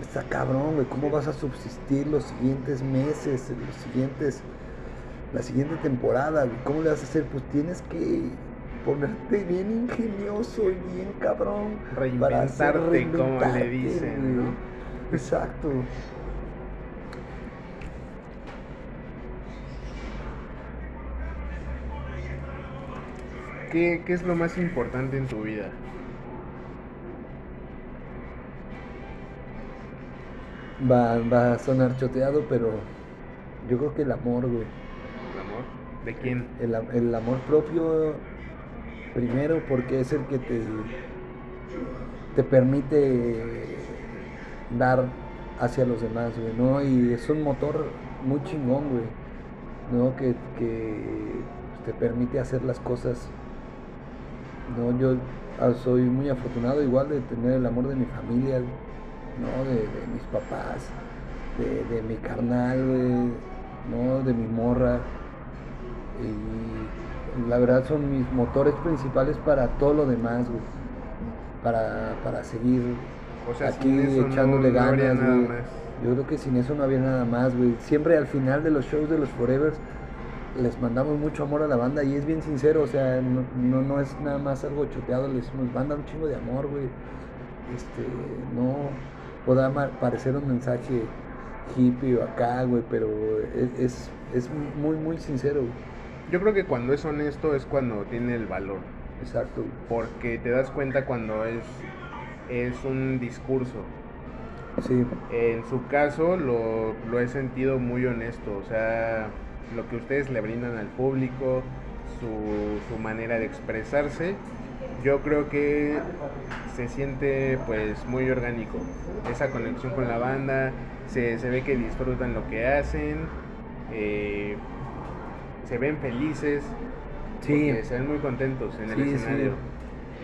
Está cabrón, güey, ¿cómo vas a subsistir los siguientes meses, los siguientes, la siguiente temporada, güey? ¿Cómo le vas a hacer? Pues tienes que ponerte bien ingenioso y bien cabrón. para hacer- Reinventarte, como le dicen, güey. ¿no? Exacto. ¿Qué, qué es lo más importante en tu vida? Va, va a sonar choteado, pero yo creo que el amor, güey. ¿El amor? ¿De quién? El, el amor propio, primero, porque es el que te, te permite dar hacia los demás, güey, ¿no? Y es un motor muy chingón, güey, ¿no? Que, que te permite hacer las cosas, ¿no? Yo ah, soy muy afortunado igual de tener el amor de mi familia, ¿no? De, de mis papás, de, de mi carnal, güey, ¿no? De mi morra. Y la verdad son mis motores principales para todo lo demás, güey. Para, para seguir O sea, aquí echándole no ganas, güey. Yo creo que sin eso no había nada más, güey. Siempre al final de los shows de los Forevers les mandamos mucho amor a la banda y es bien sincero, o sea, no, no, no es nada más algo choteado, les decimos, banda un chingo de amor, güey. Este, no podrá parecer un mensaje hippie o acá, güey, pero es, es, es muy, muy sincero, güey. Yo creo que cuando es honesto es cuando tiene el valor. Exacto, güey. Porque te das cuenta cuando es, es un discurso. Sí, En su caso lo, lo he sentido muy honesto, o sea, lo que ustedes le brindan al público, su, su manera de expresarse, yo creo que se siente pues muy orgánico, esa conexión con la banda, se, se ve que disfrutan lo que hacen, eh, se ven felices, Sí. se ven muy contentos en el Sí, escenario.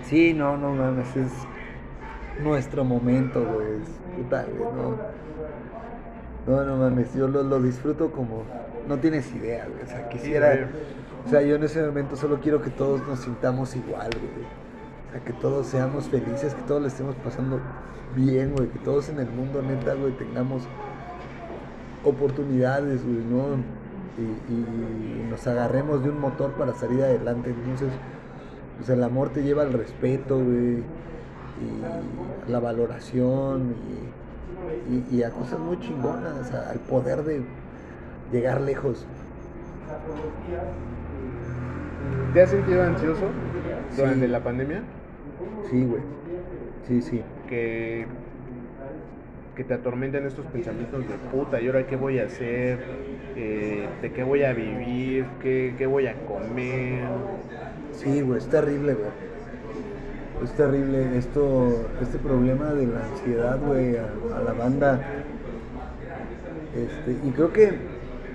Sí, no, no mames, es nuestro momento, güey, no. No, no mames, yo lo, lo disfruto como. No tienes idea, güey. O sea, quisiera. güey. O sea, yo en ese momento solo quiero que todos nos sintamos igual, güey. a que todos seamos felices, que todos le estemos pasando bien, güey, que todos en el mundo, neta, güey, tengamos oportunidades, güey, ¿no? Y, y nos agarremos de un motor para salir adelante. Entonces, pues el amor te lleva al respeto, güey, y la valoración, y, y- y a cosas muy chingonas, al poder de llegar lejos. ¿Te has sentido ansioso durante Sí. la pandemia? Sí, güey. Sí, sí. Que, que te atormentan estos pensamientos de puta, ¿y ahora qué voy a hacer? Eh, ¿De qué voy a vivir? ¿Qué, qué voy a comer? Sí, güey, es terrible, güey. Es terrible esto, este problema de la ansiedad, güey, a, a la banda. Este, y creo que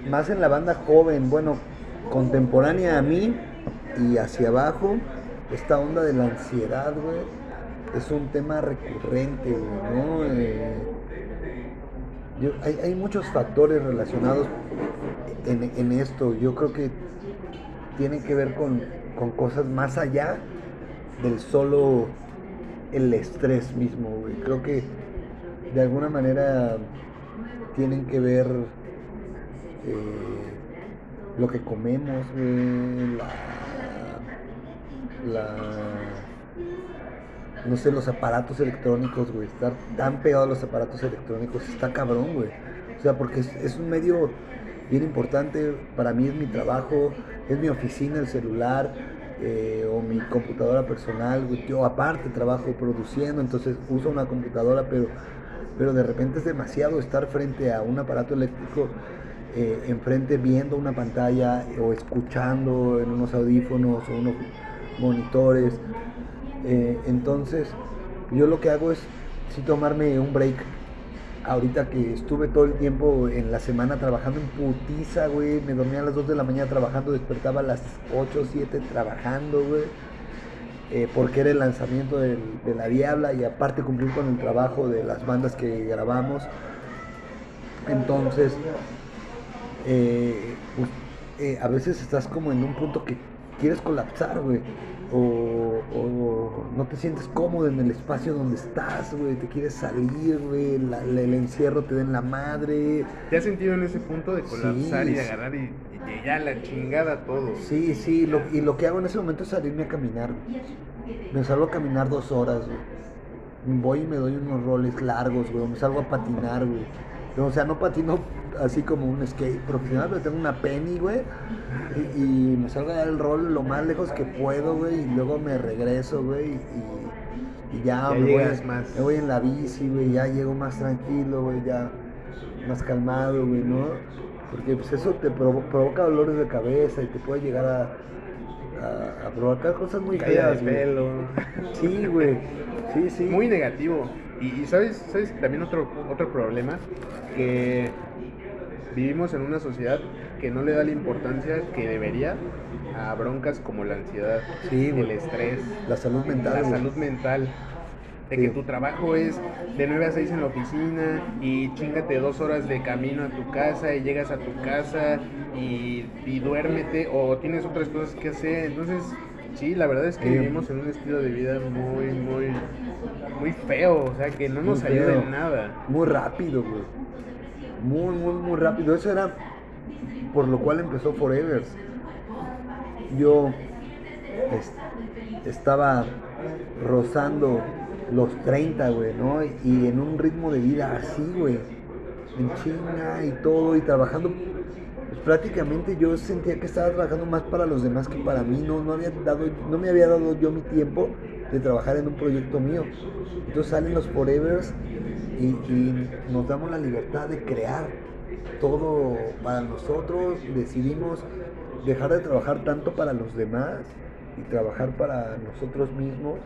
más en la banda joven, bueno, contemporánea a mí y hacia abajo, esta onda de la ansiedad, güey, es un tema recurrente, güey, ¿no? Eh, hay, hay muchos factores relacionados en, en esto. Yo creo que tiene que ver con, con cosas más allá del solo el estrés mismo, güey. Creo que de alguna manera tienen que ver eh, lo que comemos, la, no sé, los aparatos electrónicos, güey. Estar tan pegado a los aparatos electrónicos está cabrón, güey. O sea, porque es, un medio bien importante. Para mí es mi trabajo, es mi oficina, el celular eh, o mi computadora personal. Yo aparte trabajo produciendo, entonces uso una computadora, pero, pero de repente es demasiado estar frente a un aparato eléctrico. Eh, enfrente viendo una pantalla o escuchando en unos audífonos o unos monitores eh, entonces, yo lo que hago es sí tomarme un break. Ahorita que estuve todo el tiempo en la semana trabajando en putiza, güey. Me dormía a las 2 de la mañana trabajando, despertaba a las 8 o 7 trabajando, güey. eh, porque era el lanzamiento de La Diabla y aparte cumplir con el trabajo de las bandas que grabamos. Entonces, eh, pues, eh, a veces estás como en un punto que quieres colapsar, güey. O, o no te sientes cómodo en el espacio donde estás, güey. Te quieres salir, güey. la- la- el encierro te da en la madre. ¿Te has sentido en ese punto de colapsar Sí, y de agarrar y, y ya la chingada todo? Sí, sí. lo- y lo que hago en ese momento es salirme a caminar. güey. Me salgo a caminar dos horas, güey. Voy y me doy unos roles largos, güey. Me salgo a patinar, güey. O sea, no patino así como un skate profesional, pero tengo una penny, güey. Y, y me salgo a dar el rol lo más lejos que puedo, güey. Y luego me regreso, güey. Y, y ya, Ya me, voy, más. me voy en la bici, güey. Ya llego más tranquilo, güey. Ya más calmado, güey, ¿no? Porque pues eso te provo- provoca dolores de cabeza y te puede llegar a, a, a provocar cosas muy de feas, güey. pelo. Sí, güey. Sí, sí. Muy negativo. Y, y sabes, sabes también otro, otro problema, que vivimos en una sociedad que no le da la importancia que debería a broncas como la ansiedad, Sí, el estrés, La salud mental. la salud mental. De Sí. que tu trabajo es de 9 a 6 en la oficina y chingate dos horas de camino a tu casa y llegas a tu casa y, y duérmete o tienes otras cosas que hacer. Entonces, sí, la verdad es que Sí. vivimos en un estilo de vida muy, muy, muy feo. O sea, que no nos ayuda en nada. Muy rápido, güey. Muy, muy, muy rápido. Eso era por lo cual empezó Forever. Yo es- estaba rozando los 30, güey, ¿no? Y en un ritmo de vida así, güey. En China y todo, y trabajando. Pues prácticamente yo sentía que estaba trabajando más para los demás que para mí. No, no, había dado, no me había dado yo mi tiempo de trabajar en un proyecto mío. Entonces salen los Forevers y, y nos damos la libertad de crear todo para nosotros. Decidimos dejar de trabajar tanto para los demás y trabajar para nosotros mismos.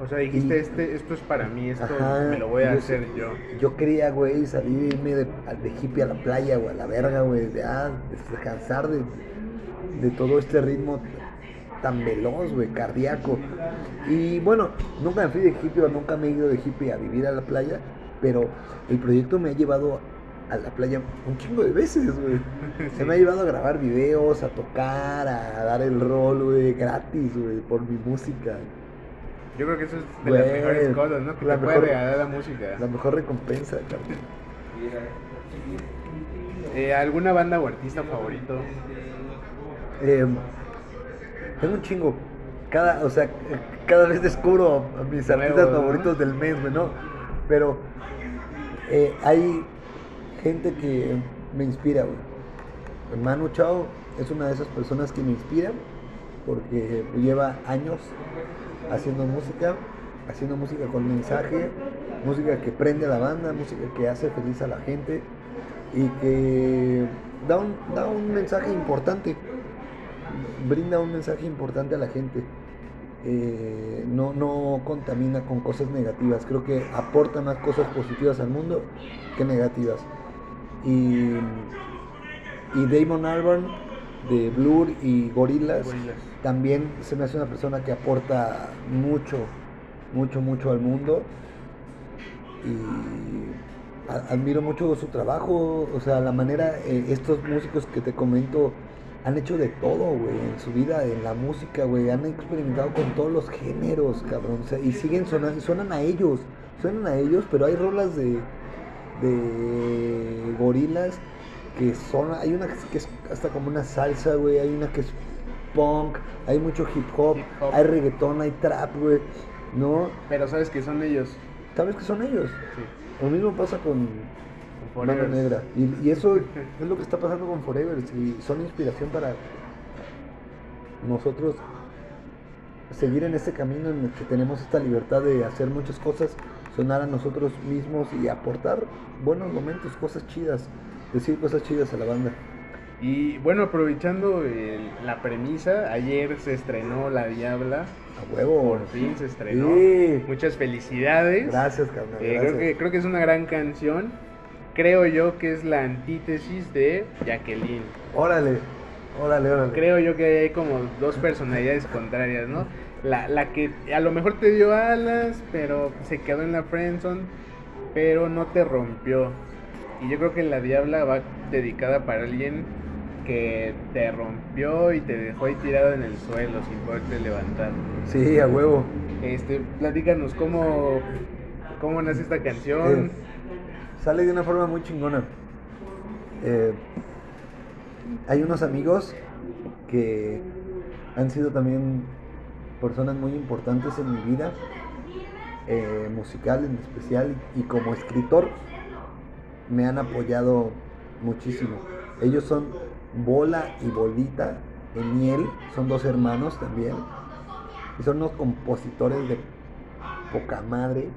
O sea, dijiste, Y- este, esto es para mí, esto Ajá, me lo voy a yo hacer yo. Yo quería, güey, salir irme de, de hippie a la playa, güey, a la verga, güey, de ah, descansar de, de todo este ritmo tan veloz, güey, cardíaco. Y bueno, nunca me fui de hippie o nunca me he ido de hippie a vivir a la playa, pero el proyecto me ha llevado a la playa un chingo de veces, güey. Se me ha llevado a grabar videos, a tocar, a dar el rol, güey, gratis, güey, por mi música. Yo creo que eso es de las mejores cosas, ¿no? Que la te mejor- puede regalar la música. La mejor recompensa, cabrón. Eh, ¿Alguna banda o artista favorito? Eh, tengo un chingo. Cada, o sea, cada vez descubro a mis artistas favoritos del mes, güey, ¿no? Pero eh, hay gente que me inspira, güey. Manu Chao es una de esas personas que me inspira porque lleva años haciendo música, haciendo música con mensaje, música que prende a la banda, música que hace feliz a la gente y que da un, da un mensaje importante, brinda un mensaje importante a la gente. Eh, no, no contamina con cosas negativas, creo que aporta más cosas positivas al mundo que negativas. Y, y Damon Albarn de Blur y Gorillaz. también se me hace una persona que aporta mucho, mucho, mucho al mundo. Y admiro mucho su trabajo, o sea, la manera, eh, estos músicos que te comento han hecho de todo, güey, en su vida, en la música, güey, han experimentado con todos los géneros, cabrón, o sea, y siguen sonando, suenan a ellos, suenan a ellos, pero hay rolas de, de gorilas que son, hay una que es hasta como una salsa, güey, hay una que es punk, hay mucho hip hop, Hip hop. hay reggaetón, hay trap, güey, ¿no? Pero sabes que son ellos. ¿Sabes que son ellos? Sí. Lo mismo pasa con Mano. Negra. Y, y eso es lo que está pasando con Forever. Y son inspiración para nosotros seguir en este camino en el que tenemos esta libertad de hacer muchas cosas, sonar a nosotros mismos y aportar buenos momentos, cosas chidas, decir cosas chidas a la banda. Y bueno, aprovechando el- la premisa, ayer se estrenó La Diabla. A huevo. Por fin se estrenó. Sí. Muchas felicidades. Gracias, carnal. Eh, creo, que, creo que es una gran canción. Creo yo que es la antítesis de Jacqueline. Órale, órale, órale. Creo yo que hay como dos personalidades contrarias, ¿no? La, la que a lo mejor te dio alas, pero se quedó en la friendzone, pero no te rompió. Y yo creo que la Diabla va dedicada para alguien que te rompió y te dejó ahí tirado en el suelo sin poderte levantar. Sí, a huevo. Este, platícanos cómo, cómo nace esta canción. Eh, sale de una forma muy chingona. Eh, hay unos amigos que han sido también personas muy importantes en mi vida, eh, musical en especial, y como escritor me han apoyado muchísimo. Ellos son Bola y Bolita en Miel, son dos hermanos también, y son unos compositores de poca madre.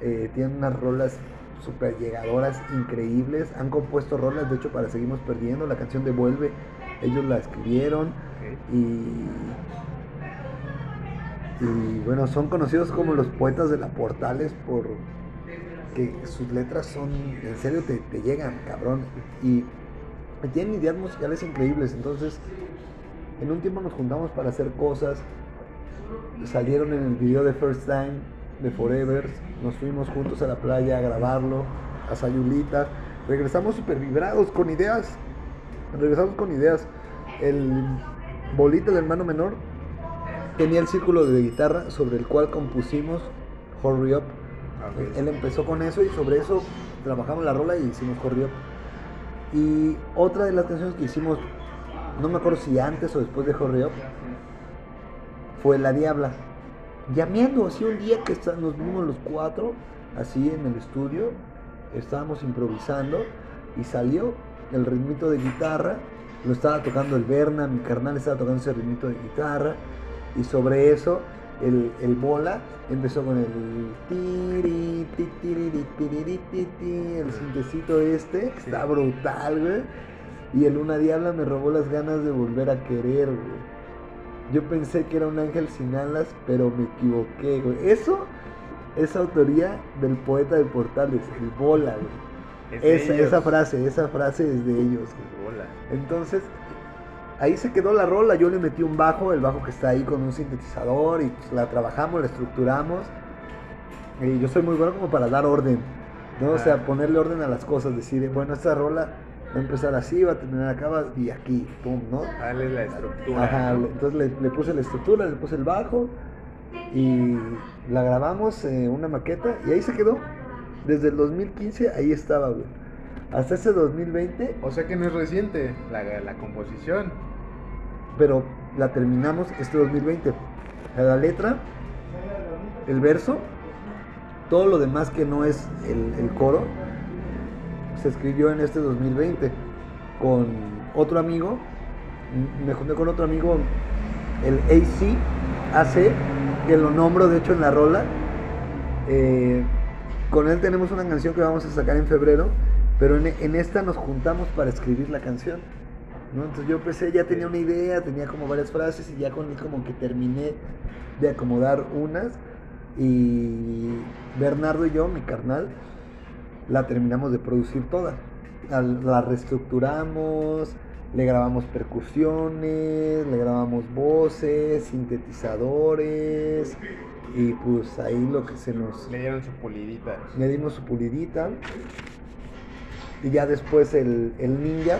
Eh, tienen unas rolas super llegadoras increíbles. Han compuesto rolas, de hecho, para Seguimos Perdiendo. La canción de Vuelve, ellos la escribieron. Y, y bueno, son conocidos como los poetas de la Portales por que sus letras son, en serio, te, te llegan, cabrón. Y tienen ideas musicales increíbles. Entonces, en un tiempo nos juntamos para hacer cosas. Salieron en el video de First Time de Forever. Nos fuimos juntos a la playa a grabarlo, a Sayulita. Regresamos super vibrados con ideas. Regresamos con ideas. El bolita, el hermano menor, tenía el círculo de guitarra sobre el cual compusimos Hurry Up. Ok. Él empezó con eso y sobre eso trabajamos la rola y hicimos Hurry Up. Y otra de las canciones que hicimos, no me acuerdo si antes o después de Hurry Up, fue La Diabla. Llameando, así un día que está- nos vimos los cuatro, así en el estudio, estábamos improvisando y salió el ritmito de guitarra, lo estaba tocando el Berna, mi carnal estaba tocando ese ritmito de guitarra, y sobre eso el, el bola empezó con el tiri, ti, tiriri, tiriri, ti, ti, el sintecito este, que está brutal, güey. Y el Una Diabla me robó las ganas de volver a querer, güey. Yo pensé que era un ángel sin alas, pero me equivoqué, güey. Eso es autoría del poeta de Portales, el Bola, güey. Es Esa, frase, esa frase es de ellos, güey. Bola. Entonces, ahí se quedó la rola. Yo le metí un bajo, el bajo que está ahí con un sintetizador, y pues, la trabajamos, la estructuramos. Y yo soy muy bueno como para dar orden. ¿no? O sea, ponerle orden a las cosas, decir, bueno, esta rola va a empezar así, va a terminar acá va- y aquí, pum, ¿no? Darle la estructura. Ajá, le- entonces le, le puse la estructura, le puse el bajo y la grabamos en una maqueta y ahí se quedó. Desde el 2015 ahí estaba, güey. Hasta ese 2020, O sea que no es reciente la, la composición. pero la terminamos este 2020. La letra, el verso, todo lo demás que no es el, el coro, se escribió en este 2020 con otro amigo. Me junté con otro amigo, el AC, AC, que lo nombro de hecho en la rola. Eh, con él tenemos una canción que vamos a sacar en febrero, pero en, en esta nos juntamos para escribir la canción. Entonces yo empecé, ya tenía una idea, tenía como varias frases y ya con él como que terminé de acomodar unas y Bernardo y yo, mi carnal, la terminamos de producir toda. La reestructuramos, le grabamos percusiones, le grabamos voces, sintetizadores y pues ahí lo que se nos Le dieron su pulidita. le dimos su pulidita. Y ya después el, el ninja,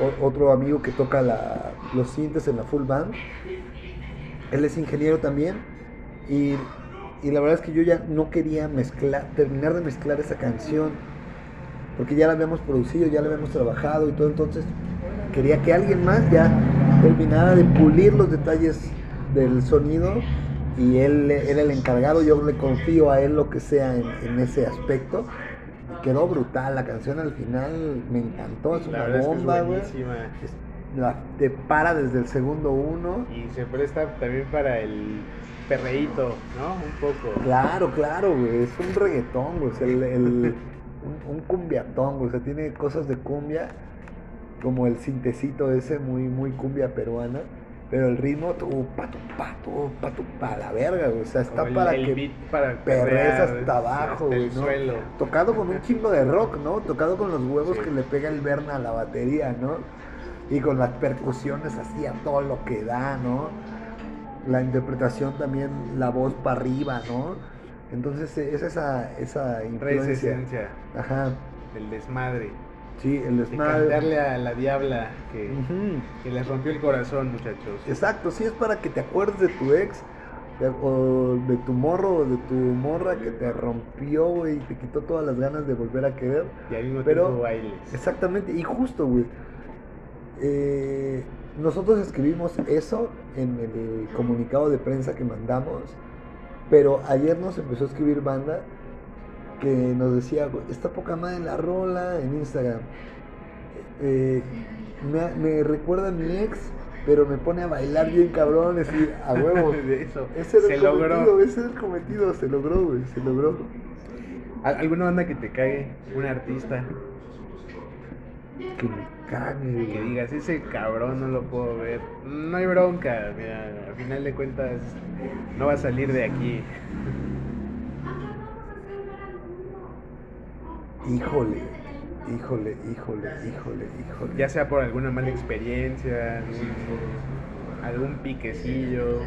o- otro amigo que toca la- los sintes en la full band. Él es ingeniero también. Y, y la verdad es que yo ya no quería mezclar, terminar de mezclar esa canción. Porque ya la habíamos producido, ya la habíamos trabajado y todo. Entonces quería que alguien más ya terminara de pulir los detalles del sonido. Y él era el encargado, yo le confío a él lo que sea en, en ese aspecto. Quedó brutal, la canción al final me encantó, es La una bomba, güey. Es- la- te para desde el segundo uno. Y se presta también para el perreíto, ¿no? Un poco. Claro, claro, güey, es un reggaetón, güey, sea, el, el- un, un cumbiatón, güey, o sea, tiene cosas de cumbia, como el sintecito ese, muy, muy cumbia peruana, pero el ritmo, tu pa, tu pa, tu pa, tu pa, la verga, güey, o sea, está el- para el que para perrear hasta abajo, güey, ¿no? suelo. Tocado con un chingo de rock, ¿no? Tocado con los huevos Sí. que le pega el Berna a la batería, ¿no? Y con las percusiones así a todo lo que da, ¿no? La interpretación también, la voz para arriba, ¿no? Entonces eh, es esa, esa influencia. Ajá. del desmadre. Sí, el De desmadre. cantarle a la diabla que, Ujú. que les rompió el corazón, muchachos. Exacto, sí es para que te acuerdes de tu ex de- o de tu morro o de tu morra que te rompió, güey, y te quitó todas las ganas de volver a querer. Y al mismo Pero- tiempo bailes. Exactamente, y justo, güey. Eh, nosotros escribimos eso en el comunicado de prensa que mandamos, pero ayer nos empezó a escribir banda que nos decía, "Güey, está poca madre la rola en Instagram. Eh, me, me recuerda a mi ex, pero me pone a bailar bien cabrón, así, a huevo. De eso. Ese era se el logró. cometido, ese era el cometido, se logró, güey, se logró. ¿Al- ¿Alguna banda que te cague? Un artista Que me cague, que digas, ese cabrón no lo puedo ver. No hay bronca, mira, al final de cuentas no va a salir de aquí. Híjole, híjole, híjole, híjole, híjole. Ya sea por alguna mala experiencia, algún, algún piquecillo.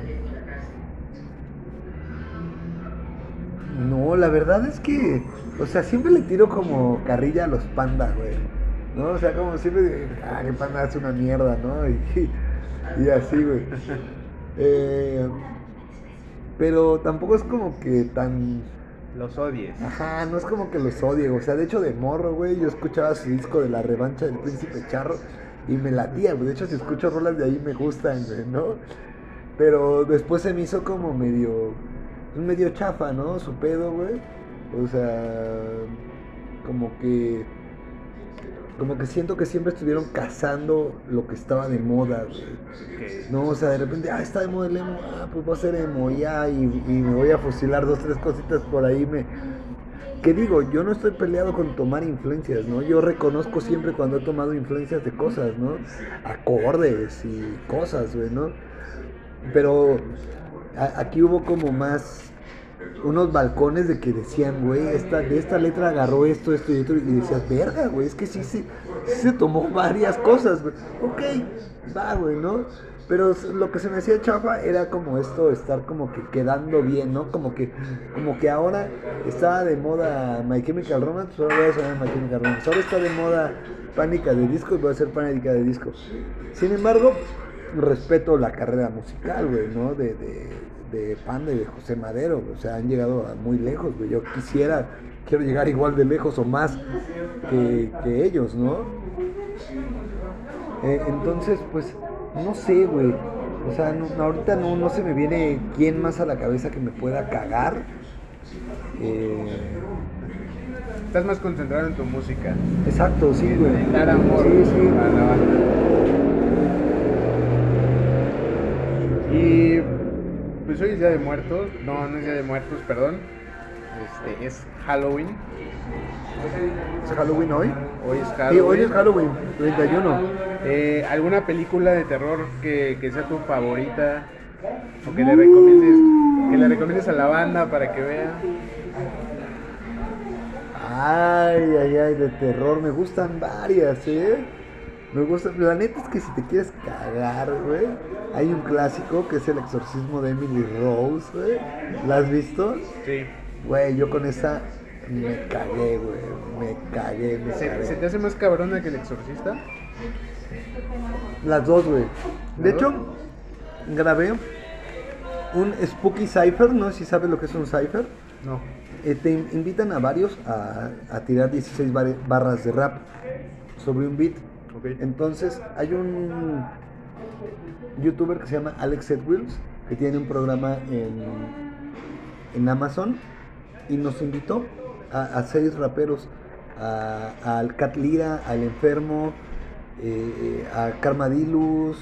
No, la verdad es que, o sea, siempre le tiro como carrilla a los pandas, güey. ¿No? O sea, como siempre, ah, que panda es una mierda, ¿no? Y, y así, güey. Eh, pero tampoco es como que tan. Los odies. Ajá, no es como que los odie, o sea, de hecho de morro, güey, yo escuchaba su disco de la revancha del príncipe charro y me latía, güey. De hecho, si escucho rolas de ahí me gustan, güey, ¿no? Pero después se me hizo como medio, medio chafa, ¿no? Su pedo, güey. O sea, como que, como que siento que siempre estuvieron cazando lo que estaba de moda, güey. Que- No, o sea, de repente, ah, está de moda el emo, ah, pues voy a ser emo ya, y, y me voy a fusilar dos, tres cositas por ahí, me... ¿Qué digo? Yo no estoy peleado con tomar influencias, ¿no? Yo reconozco siempre cuando he tomado influencias de cosas, ¿no? Acordes y cosas, güey, ¿no? Pero a- aquí hubo como más unos balcones de que decían, güey, esta, de esta letra agarró esto, esto y otro, y decías, verga, güey, es que sí, sí, se tomó varias cosas, güey. Ok, va, güey, ¿no? Pero lo que se me hacía chafa era como esto, estar como que quedando bien, ¿no? Como que, como que ahora estaba de moda My Chemical Romance, pues ahora voy a hacer My Chemical Romance. Ahora está de moda Pánica de Disco y voy a hacer Pánica de Disco. Sin embargo, respeto la carrera musical, güey, ¿no? De, de Panda y de José Madero, o sea, han llegado muy lejos, güey. Yo quisiera, quiero llegar igual de lejos o más que, que ellos, ¿no? Eh, entonces, pues, no sé, güey. O sea, no- ahorita no, no se me viene quién más a la cabeza que me pueda cagar. Eh, Estás más concentrado en tu música. exacto, sí, güey. en dar amor Sí, sí. a la banda. Y pues hoy es Día de Muertos. No, no es Día de Muertos, perdón. Este, es Halloween. ¿Es Halloween hoy? Hoy es Sí, Halloween. hoy es Halloween, 31. Eh, ¿Alguna película de terror que, que sea tu favorita? O que le recomiendes, que le recomiendes a la banda para que vea. Ay, ay, ay, de terror. Me gustan varias, ¿eh? Me gusta. La neta es que si te quieres cagar, güey, hay un clásico que es El exorcismo de Emily Rose, güey. ¿La has visto? Sí. Güey, yo con esa me cagué, güey. Me cagué, me ¿Se, cagué. se te hace más cabrona que el exorcista? Las dos, güey. De ¿Las hecho, grabé un Spooky Cypher, no sé si sabes lo que es un Cypher. No. Eh, te in- invitan a varios a, a tirar 16 bar- barras de rap sobre un beat. Ok. Entonces, hay un youtuber que se llama Alex Edwills, que tiene un programa en, en Amazon, y nos invitó a, a seis raperos, a- al Cat Lira, al Enfermo, eh, a Carmadilus,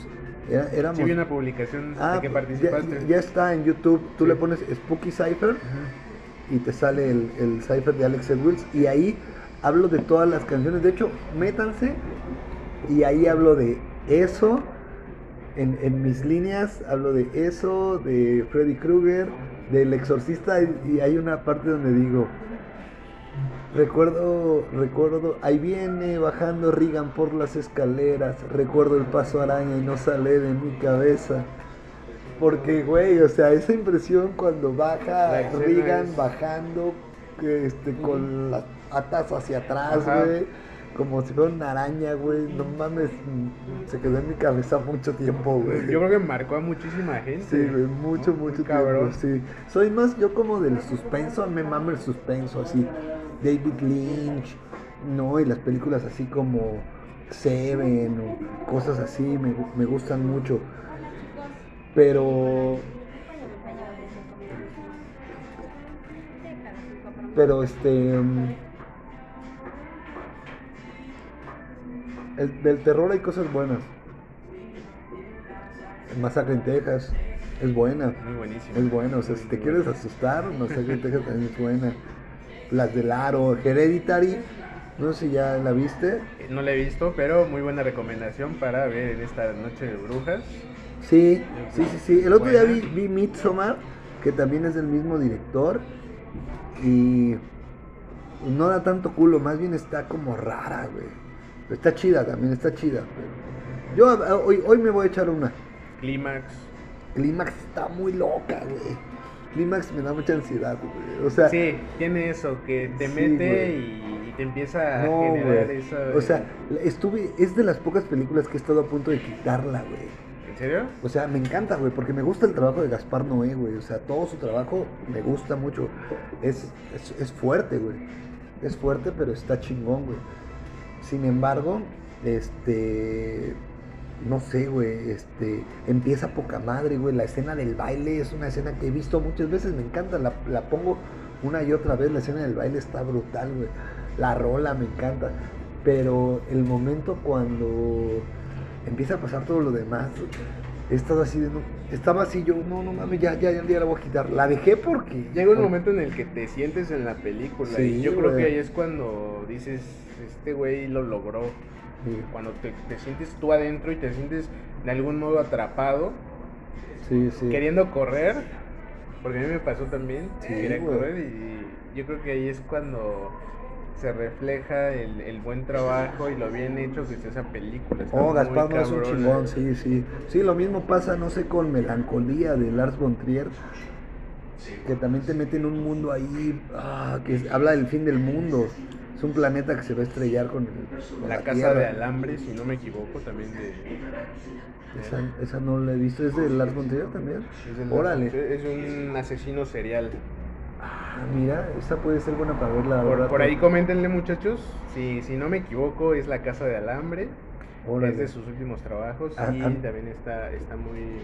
era- éramos... Sí vi una publicación Ah, de que ya- participaste. Ya, está en YouTube, tú Sí. le pones Spooky Cypher y te sale el, el cipher de Alex Edwills y ahí hablo de todas las canciones. De hecho, métanse y ahí hablo de eso. En, en mis líneas hablo de eso, de Freddy Krueger, del exorcista y, y hay una parte donde digo, recuerdo, recuerdo, ahí viene bajando Regan por las escaleras, recuerdo el paso araña y no sale de mi cabeza. Porque, güey, o sea, esa impresión cuando baja Regan es- bajando este, con las patas hacia atrás, güey. Como si fuera una araña, güey. No mames, mm, se quedó en mi cabeza mucho tiempo, güey. Yo creo que marcó a muchísima gente. Sí, güey, mucho, Muy mucho cabrón. tiempo, sí. Soy más yo como del suspenso, me mama el suspenso, así. David Lynch, ¿no? Y las películas así como Seven o cosas así, me, me gustan mucho. Pero, pero este... el- del terror hay cosas buenas. El Masacre en Texas es buena. Muy buenísimo. Es bueno, o sea, si te quieres asustar, Masacre en Texas también es buena. Las del Aro, Hereditary, no sé si ya la viste. No la he visto, pero muy buena recomendación para ver en esta noche de brujas. Sí, sí, sí, sí. El otro día vi, Buena. vi Midsommar, que también es del mismo director. Y no da tanto culo, más bien está como rara, güey. Pero Está chida también, está chida. Yo a- hoy, hoy me voy a echar una. Clímax. Clímax está muy loca, güey. Clímax me da mucha ansiedad, güey. O sea, Sí, tiene eso, que te Sí, mete y, y te empieza a no, generar güey. esa... O sea, estuve, es de las pocas películas que he estado a punto de quitarla, güey. ¿En serio? O sea, me encanta, güey, porque me gusta el trabajo de Gaspar Noé, güey. O sea, todo su trabajo me gusta mucho. Es, es, es fuerte, güey. Es fuerte, pero está chingón, güey. Sin embargo, este. No sé, güey. Este. Empieza poca madre, güey. La escena del baile es una escena que he visto muchas veces. Me encanta. La, pongo una y otra vez. La escena del baile está brutal, güey. La rola me encanta. Pero el momento cuando empieza a pasar todo lo demás. He estado así de no, estaba así yo, no, no mames, ya, ya, ya, ya la voy a quitar. La dejé porque Llega un momento en el que te sientes en la película Sí, y yo creo que ahí es cuando dices, este güey lo logró. Sí, Cuando te, te sientes tú adentro y te sientes de algún modo atrapado, sí, sí. queriendo correr Porque a mí me pasó también, quería correr y yo creo que ahí es cuando se refleja el, el buen trabajo y lo bien hecho que es esa película. Está Oh, Gaspar no es un chingón, sí, sí. Sí, lo mismo pasa, no sé, con Melancolía de Lars von Trier, que también te mete en un mundo ahí ah, que habla del fin del mundo. Es un planeta que se va a estrellar con, el- con La la, casa Tierra. de alambre, si no me equivoco, también de... Esa, esa no la he visto, ¿es de Lars von Trier también? es Órale. Es un asesino serial. Ah, mira, esa puede ser buena para verla. Por, ahí coméntenle muchachos, si, si no me equivoco es La Casa de Alambre, Órale. es de sus últimos trabajos Ah, y ah. también está, está muy...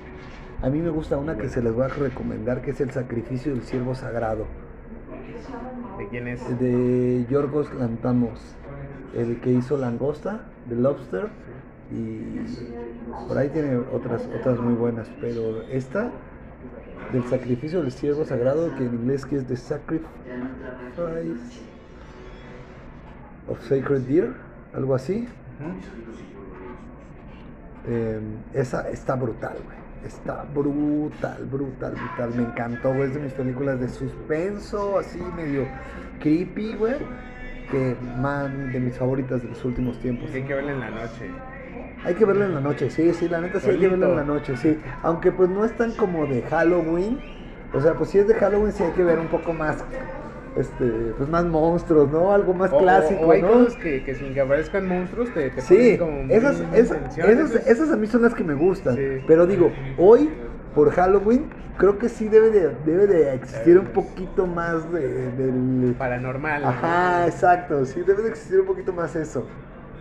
A mí me gusta una que se les voy a recomendar, que es El sacrificio del siervo sagrado, ¿De quién es? de Yorgos Lanthimos, el que hizo Langosta, The Lobster, y por ahí tiene otras, otras muy buenas, pero esta, del sacrificio del siervo sagrado, que en inglés que es The Sacrifice of Sacred Deer, algo así, Eh, esa está brutal, güey. Está brutal, brutal, brutal. Me encantó, güey. Es de mis películas de suspenso, así medio creepy, güey. Que, man, de mis favoritas de los últimos tiempos. Hay que verla en la noche. Hay que verla en la noche, sí, sí, la neta sí hay que verla en la noche, sí. Aunque pues no es tan como de Halloween. O sea, pues si es de Halloween sí hay que ver un poco más, este, pues más monstruos, ¿no? Algo más O- clásico, o hay ¿no? cosas que, que sin que aparezcan monstruos te, te Sí, como esas, esas, esas, esas- a mí son las que me gustan. Sí. Pero digo, hoy, por Halloween, creo que sí debe de, debe de existir un poquito más de, del... paranormal, ¿no? Ajá, exacto, sí, debe de existir un poquito más eso.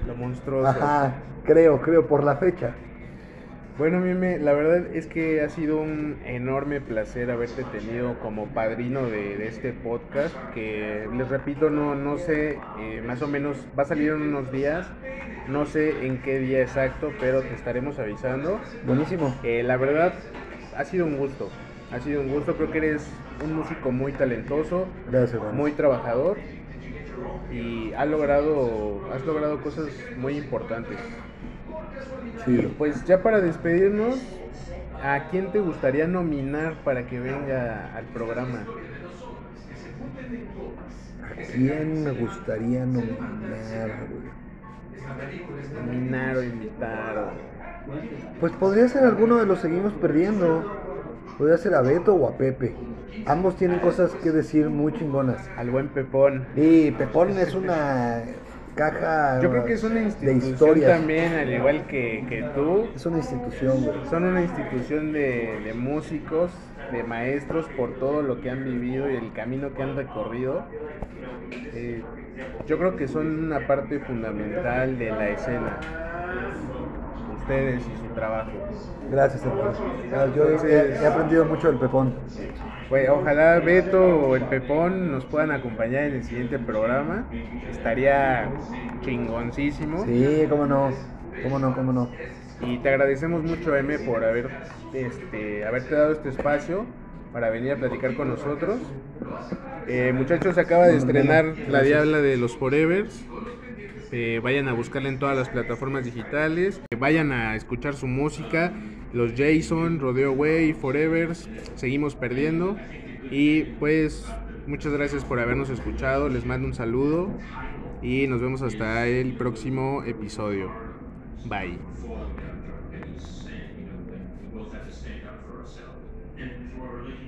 Lo monstruoso. Ajá, creo, creo, por la fecha. Bueno, Mime, la verdad es que ha sido un enorme placer haberte tenido como padrino de, de este podcast, que les repito, no, no sé, eh, más o menos va a salir en unos días, no sé en qué día exacto, pero te estaremos avisando. Buenísimo. Eh, la verdad, ha sido un gusto, ha sido un gusto, creo que eres un músico muy talentoso, Gracias, muy trabajador y has logrado, has logrado cosas muy importantes. Y Sí. pues ya para despedirnos, ¿a quién te gustaría nominar para que venga al programa? ¿A quién me gustaría nominar, güey? Nominar o invitar. Pues podría ser alguno de los seguimos perdiendo. Podría ser a Beto o a Pepe. Ambos tienen cosas que decir muy chingonas. Al buen Pepón. Y Pepón es una caja Yo creo que es una de institución historias. también, al igual que, que tú. Es una institución, güey. Son una institución de, de músicos, de maestros por todo lo que han vivido y el camino que han recorrido. Eh, yo creo que son una parte fundamental de la escena. Ustedes y su trabajo. Gracias, hermano. Ah, Yo he, Entonces- he aprendido mucho del Pepón. Pues, ojalá Beto o el Pepón nos puedan acompañar en el siguiente programa. Estaría chingoncísimo. Sí, cómo no. Cómo no, cómo no. Y te agradecemos mucho, M, por haber, este, haberte dado este espacio para venir a platicar con nosotros. Eh, muchachos, se acaba de estrenar La Diabla de los Forevers. Eh, vayan a buscarla en todas las plataformas digitales. Vayan a escuchar su música. Los Jason, Rodeo Way, Forevers. Seguimos perdiendo. Y pues muchas gracias por habernos escuchado. Les mando un saludo. Y nos vemos hasta el próximo episodio. Bye.